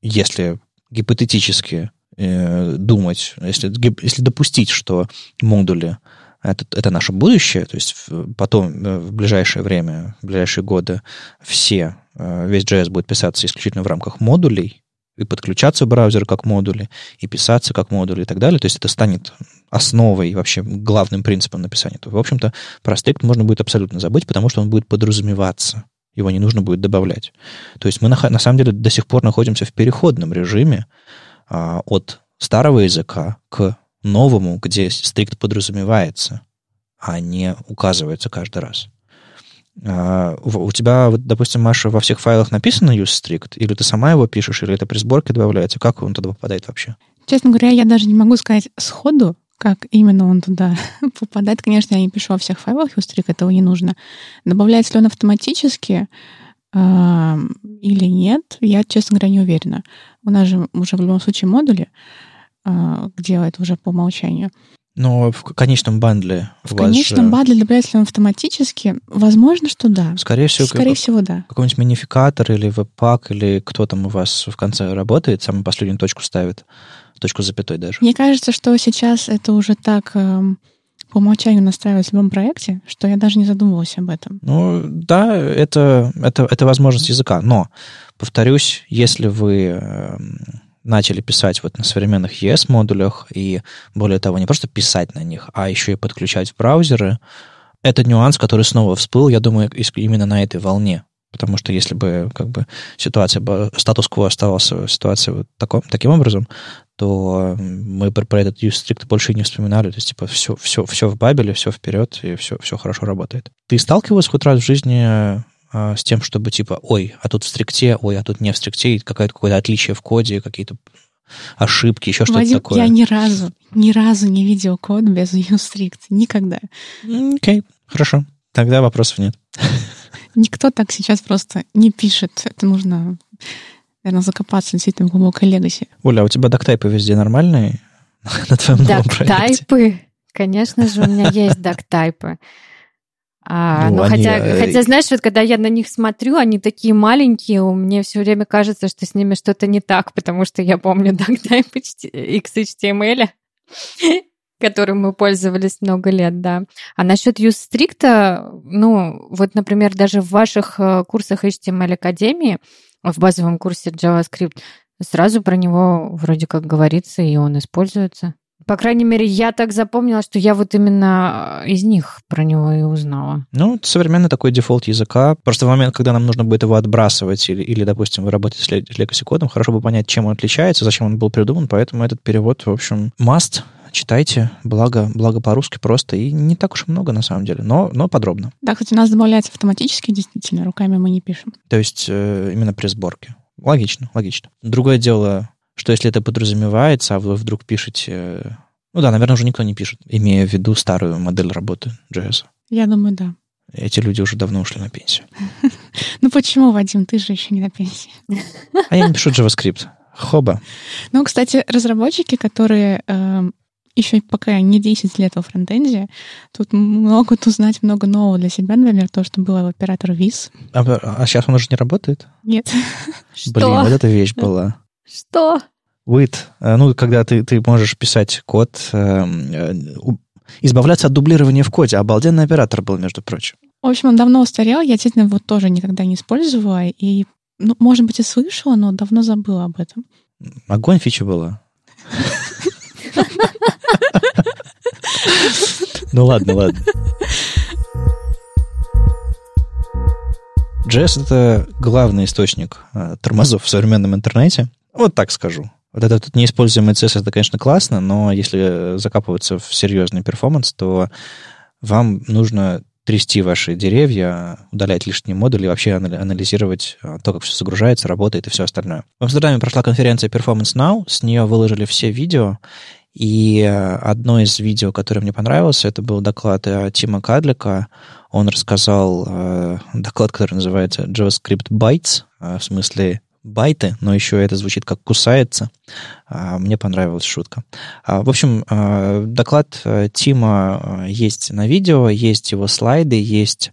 если гипотетически э, думать, если, если допустить, что модули это, это наше будущее, то есть потом э, в ближайшее время, в ближайшие годы все, э, весь JS будет писаться исключительно в рамках модулей, и подключаться в браузер как модули, и писаться как модули и так далее. То есть это станет основой и вообще главным принципом написания. То, в общем-то, про стрикт можно будет абсолютно забыть, потому что он будет подразумеваться. Его не нужно будет добавлять. То есть мы на, на самом деле до сих пор находимся в переходном режиме, а, от старого языка к новому, где стрикт подразумевается, а не указывается каждый раз. А, у тебя, допустим, Маша, во всех файлах написано use strict, или ты сама его пишешь, или это при сборке добавляется? Как он туда попадает вообще? Честно говоря, я даже не могу сказать сходу, как именно он туда попадает. Конечно, я не пишу во всех файлах use strict, этого не нужно. Добавляется ли он автоматически? Или нет, я, честно говоря, не уверена. У нас же уже в любом случае модули а, делает уже по умолчанию. Но в конечном бандле в конечном же... бандле добавляется ли он автоматически? Возможно, что да. Скорее всего, Скорее как, всего да. Какой-нибудь минификатор или веб-пак, или кто там у вас в конце работает, самую последнюю точку ставит, точку запятой даже. Мне кажется, что сейчас это уже так по умолчанию настраивать в любом проекте, что я даже не задумывалась об этом. Ну, да, это, это, это возможность языка. Но, повторюсь, если вы эм, начали писать вот на современных ES-модулях, и более того, не просто писать на них, а еще и подключать в браузеры, это нюанс, который снова всплыл, я думаю, именно на этой волне. Потому что если бы как бы ситуация, статус-кво оставался ситуацией вот таком, таким образом, то мы про, про этот use strict больше и не вспоминали. То есть, типа, все, все, все в бабеле, все вперед, и все, все хорошо работает. Ты сталкивался хоть раз в жизни а, с тем, чтобы, типа, ой, а тут в стрикте, ой, а тут не в стрикте, какое-то какое-то отличие в коде, какие-то ошибки, еще что-то Вадим, такое. Я ни разу, ни разу не видел код без strict Никогда. Окей, okay, хорошо. Тогда вопросов нет. Никто так сейчас просто не пишет. Это нужно, наверное, закопаться действительно в глубокой легаси. Оля, а у тебя доктайпы везде нормальные на твоем новом Доктайпы? Конечно же, у меня есть доктайпы. А, ну, ну они... хотя, э, хотя, знаешь, вот когда я на них смотрю, они такие маленькие, у меня все время кажется, что с ними что-то не так, потому что я помню DuckType XHTML, которым мы пользовались много лет, да. А насчет UseStrict, ну, вот, например, даже в ваших э, курсах HTML Академии, в базовом курсе JavaScript, сразу про него вроде как говорится, и он используется. По крайней мере, я так запомнила, что я вот именно из них про него и узнала. Ну, это современный такой дефолт языка. Просто в момент, когда нам нужно будет его отбрасывать или, или допустим, вы работаете с legacy кодом, хорошо бы понять, чем он отличается, зачем он был придуман, поэтому этот перевод, в общем, must, читайте, благо, благо по-русски просто, и не так уж и много на самом деле, но, но подробно. Да, кстати, у нас добавляется автоматически, действительно, руками мы не пишем. То есть э, именно при сборке. Логично, логично. Другое дело, что если это подразумевается, а вы вдруг пишете... Ну да, наверное, уже никто не пишет, имея в виду старую модель работы JS. Я думаю, да. Эти люди уже давно ушли на пенсию. Ну почему, Вадим, ты же еще не на пенсии? А я не пишу JavaScript. Хоба. Ну, кстати, разработчики, которые э, еще пока не 10 лет во фронтенде, тут могут узнать много нового для себя, например, то, что было в оператор ВИЗ. А, а сейчас он уже не работает? Нет. Блин, вот эта вещь была. Что? With. Э, ну, когда ты, ты можешь писать код, э, э, избавляться от дублирования в коде. Обалденный оператор был, между прочим. В общем, он давно устарел, я действительно вот тоже никогда не использовала, и, ну, может быть, и слышала, но давно забыла об этом. Огонь фича была. Ну ладно, ладно. JS — это главный источник э, тормозов в современном интернете. Вот так скажу. Вот этот неиспользуемый CSS, это, конечно, классно, но если закапываться в серьезный перформанс, то вам нужно трясти ваши деревья, удалять лишние модули и вообще анализировать э, то, как все загружается, работает и все остальное. В Амстердаме прошла конференция Performance Now, с нее выложили все видео, и э, одно из видео, которое мне понравилось, это был доклад э, Тима Кадлика. Он рассказал э, доклад, который называется JavaScript Bytes, в смысле байты, но еще это звучит как кусается. А, мне понравилась шутка. А, в общем, а, доклад э, Тима э, есть на видео, есть его слайды, есть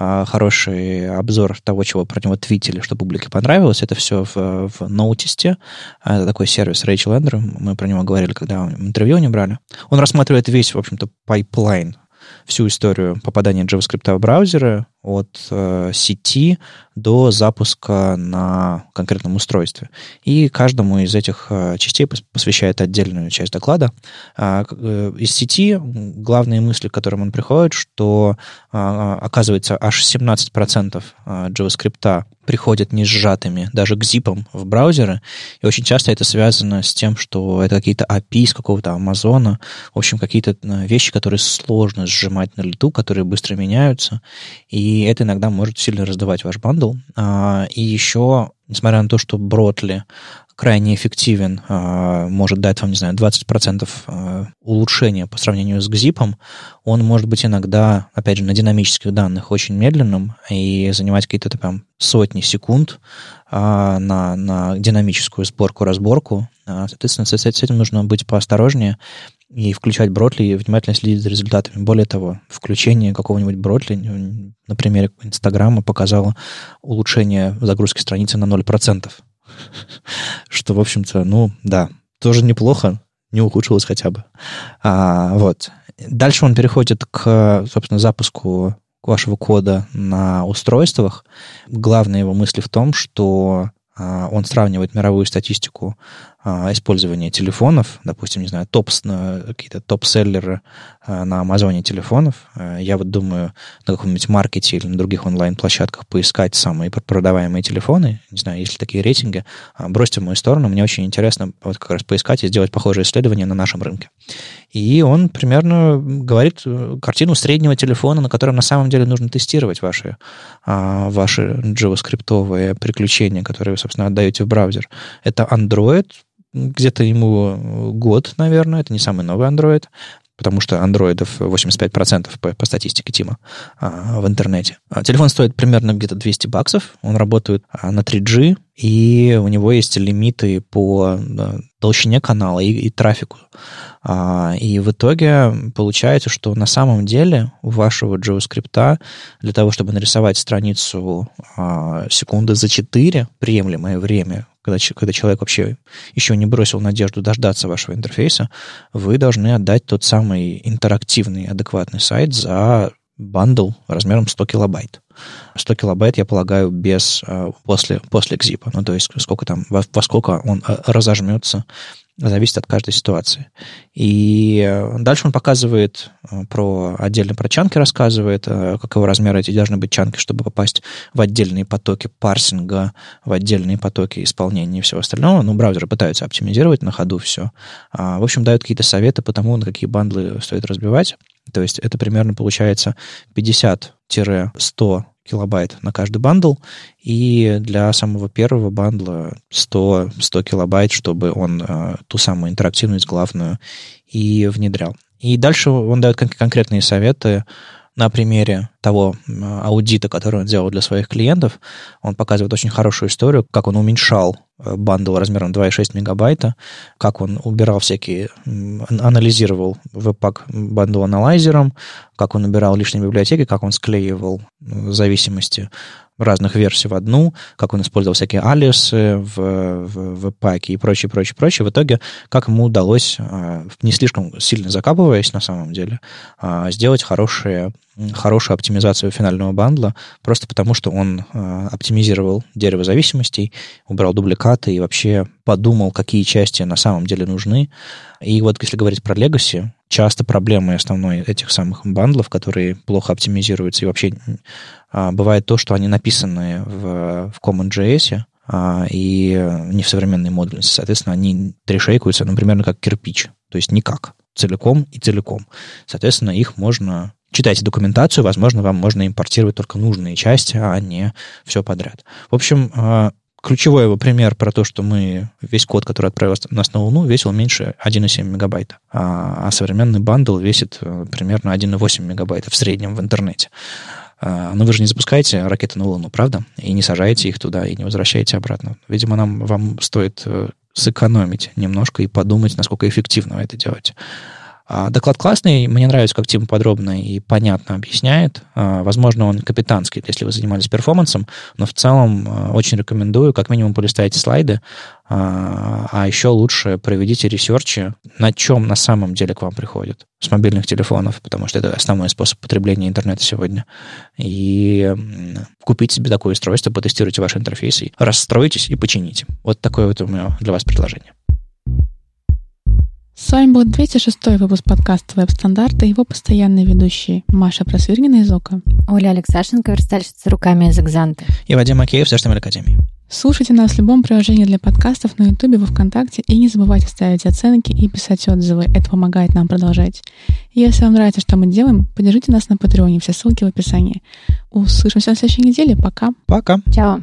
хороший обзор того, чего про него твитили, что публике понравилось. Это все в, в Notice. Это такой сервис Рэйчел Эндрю. Мы про него говорили, когда интервью не брали. Он рассматривает весь, в общем-то, pipeline всю историю попадания JavaScript в браузеры от э, сети до запуска на конкретном устройстве. И каждому из этих э, частей посвящает отдельную часть доклада. Э, э, из сети главные мысли, к которым он приходит, что э, оказывается аж 17% э, JavaScript приходят не сжатыми, даже gzip ом в браузеры. И очень часто это связано с тем, что это какие-то API с какого-то Амазона, в общем, какие-то э, вещи, которые сложно сжимать на лету, которые быстро меняются. И это иногда может сильно раздавать ваш бандл. А, и еще, несмотря на то, что Бротли крайне эффективен, а, может дать вам, не знаю, 20% а, улучшения по сравнению с GZIP, он может быть иногда, опять же, на динамических данных очень медленным и занимать какие-то прям сотни секунд на, на динамическую сборку-разборку. Соответственно, с этим нужно быть поосторожнее и включать Бротли и внимательно следить за результатами. Более того, включение какого-нибудь Бротли, на примере Инстаграма, показало улучшение загрузки страницы на 0%. Что, в общем-то, ну, да, тоже неплохо, не ухудшилось хотя бы. А, вот. Дальше он переходит к, собственно, запуску вашего кода на устройствах. Главная его мысль в том, что а, он сравнивает мировую статистику а, использования телефонов, допустим, не знаю, топ, какие-то топ-селлеры а, на Амазоне телефонов. А, я вот думаю на каком-нибудь маркете или на других онлайн-площадках поискать самые продаваемые телефоны. Не знаю, есть ли такие рейтинги. Бросьте в мою сторону. Мне очень интересно вот как раз поискать и сделать похожие исследования на нашем рынке. И он примерно говорит э, картину среднего телефона, на котором на самом деле нужно тестировать ваши, ваши JavaScript приключения, которые вы, собственно, отдаете в браузер. Это Android, где-то ему год, наверное, это не самый новый Android, потому что андроидов 85% по, по статистике Тима а, в интернете. А, телефон стоит примерно где-то 200 баксов, он работает а, на 3G, и у него есть лимиты по толщине канала и, и трафику. А, и в итоге получается, что на самом деле у вашего JavaScript для того, чтобы нарисовать страницу а, секунды за 4, приемлемое время, когда, когда человек вообще еще не бросил надежду дождаться вашего интерфейса, вы должны отдать тот самый интерактивный, адекватный сайт за bundle размером 100 килобайт. 100 килобайт, я полагаю, без, а, после, после gzip а. Ну, то есть сколько там, во, во сколько он а, разожмется зависит от каждой ситуации. И э, дальше он показывает э, про отдельно про chunk и рассказывает, э, какого размера эти должны быть chunk и, чтобы попасть в отдельные потоки парсинга, в отдельные потоки исполнения и всего остального. Ну, браузеры пытаются оптимизировать на ходу все. А, в общем, дают какие-то советы по тому, на какие bundle ы стоит разбивать. То есть это примерно получается 50-100 килобайт на каждый bundle, и для самого первого bundle а 100, 100 килобайт, чтобы он э, ту самую интерактивность главную и внедрял. И дальше он дает кон- конкретные советы на примере того аудита, который он делал для своих клиентов. Он показывает очень хорошую историю, как он уменьшал э, bundle размером 2,6 мегабайта, как он убирал всякие, анализировал webpack bundle analyzer ом, как он убирал лишние библиотеки, как он склеивал зависимости разных версий в одну, как он использовал всякие alias ы в, в webpack е и прочее, прочее, прочее. В итоге, как ему удалось, а, не слишком сильно закапываясь на самом деле, а, сделать хорошие, хорошую оптимизацию финального бандла, просто потому что он а, оптимизировал дерево зависимостей, убрал дубликаты и вообще подумал, какие части на самом деле нужны. И вот если говорить про Legacy, часто проблемой основной этих самых бандлов, которые плохо оптимизируются, и вообще а, бывает то, что они написаны в, в CommonJS, а, и не в современной модульности. Соответственно, они трешейкаются, примерно как кирпич, то есть никак, целиком и целиком. Соответственно, их можно читайте документацию, возможно, вам можно импортировать только нужные части, а не все подряд. В общем, а, ключевой его пример про то, что мы весь код, который отправил нас на Луну, весил меньше 1,7 мегабайта, а, а современный бандл весит э, примерно 1,8 мегабайта в среднем в интернете. А, но вы же не запускаете ракеты на Луну, правда? И не сажаете их туда, и не возвращаете обратно. Видимо, нам, вам стоит э, сэкономить немножко и подумать, насколько эффективно вы это делаете. А, доклад классный, мне нравится, как Тим подробно и понятно объясняет. А, возможно, он капитанский, если вы занимались перформансом, но в целом а, очень рекомендую, как минимум полистайте слайды, а еще лучше проведите ресерчи, на чем на самом деле к вам приходят с мобильных телефонов, потому что это основной способ потребления интернета сегодня. И купите себе такое устройство, потестируйте ваши интерфейсы, расстроитесь и почините. Вот такое вот у меня для вас предложение. С вами был 206 выпуск подкаста «Веб-стандарты» и его постоянные ведущие Маша Просвиргина из ОКО, Оля Алексашенко, верстальщица руками из «Экзанты» и Вадим Макеев из Академии. Слушайте нас в любом приложении для подкастов на Ютубе, во Вконтакте и не забывайте ставить оценки и писать отзывы. Это помогает нам продолжать. Если вам нравится, что мы делаем, поддержите нас на Патреоне. Все ссылки в описании. Услышимся на следующей неделе. Пока. Пока. Чао.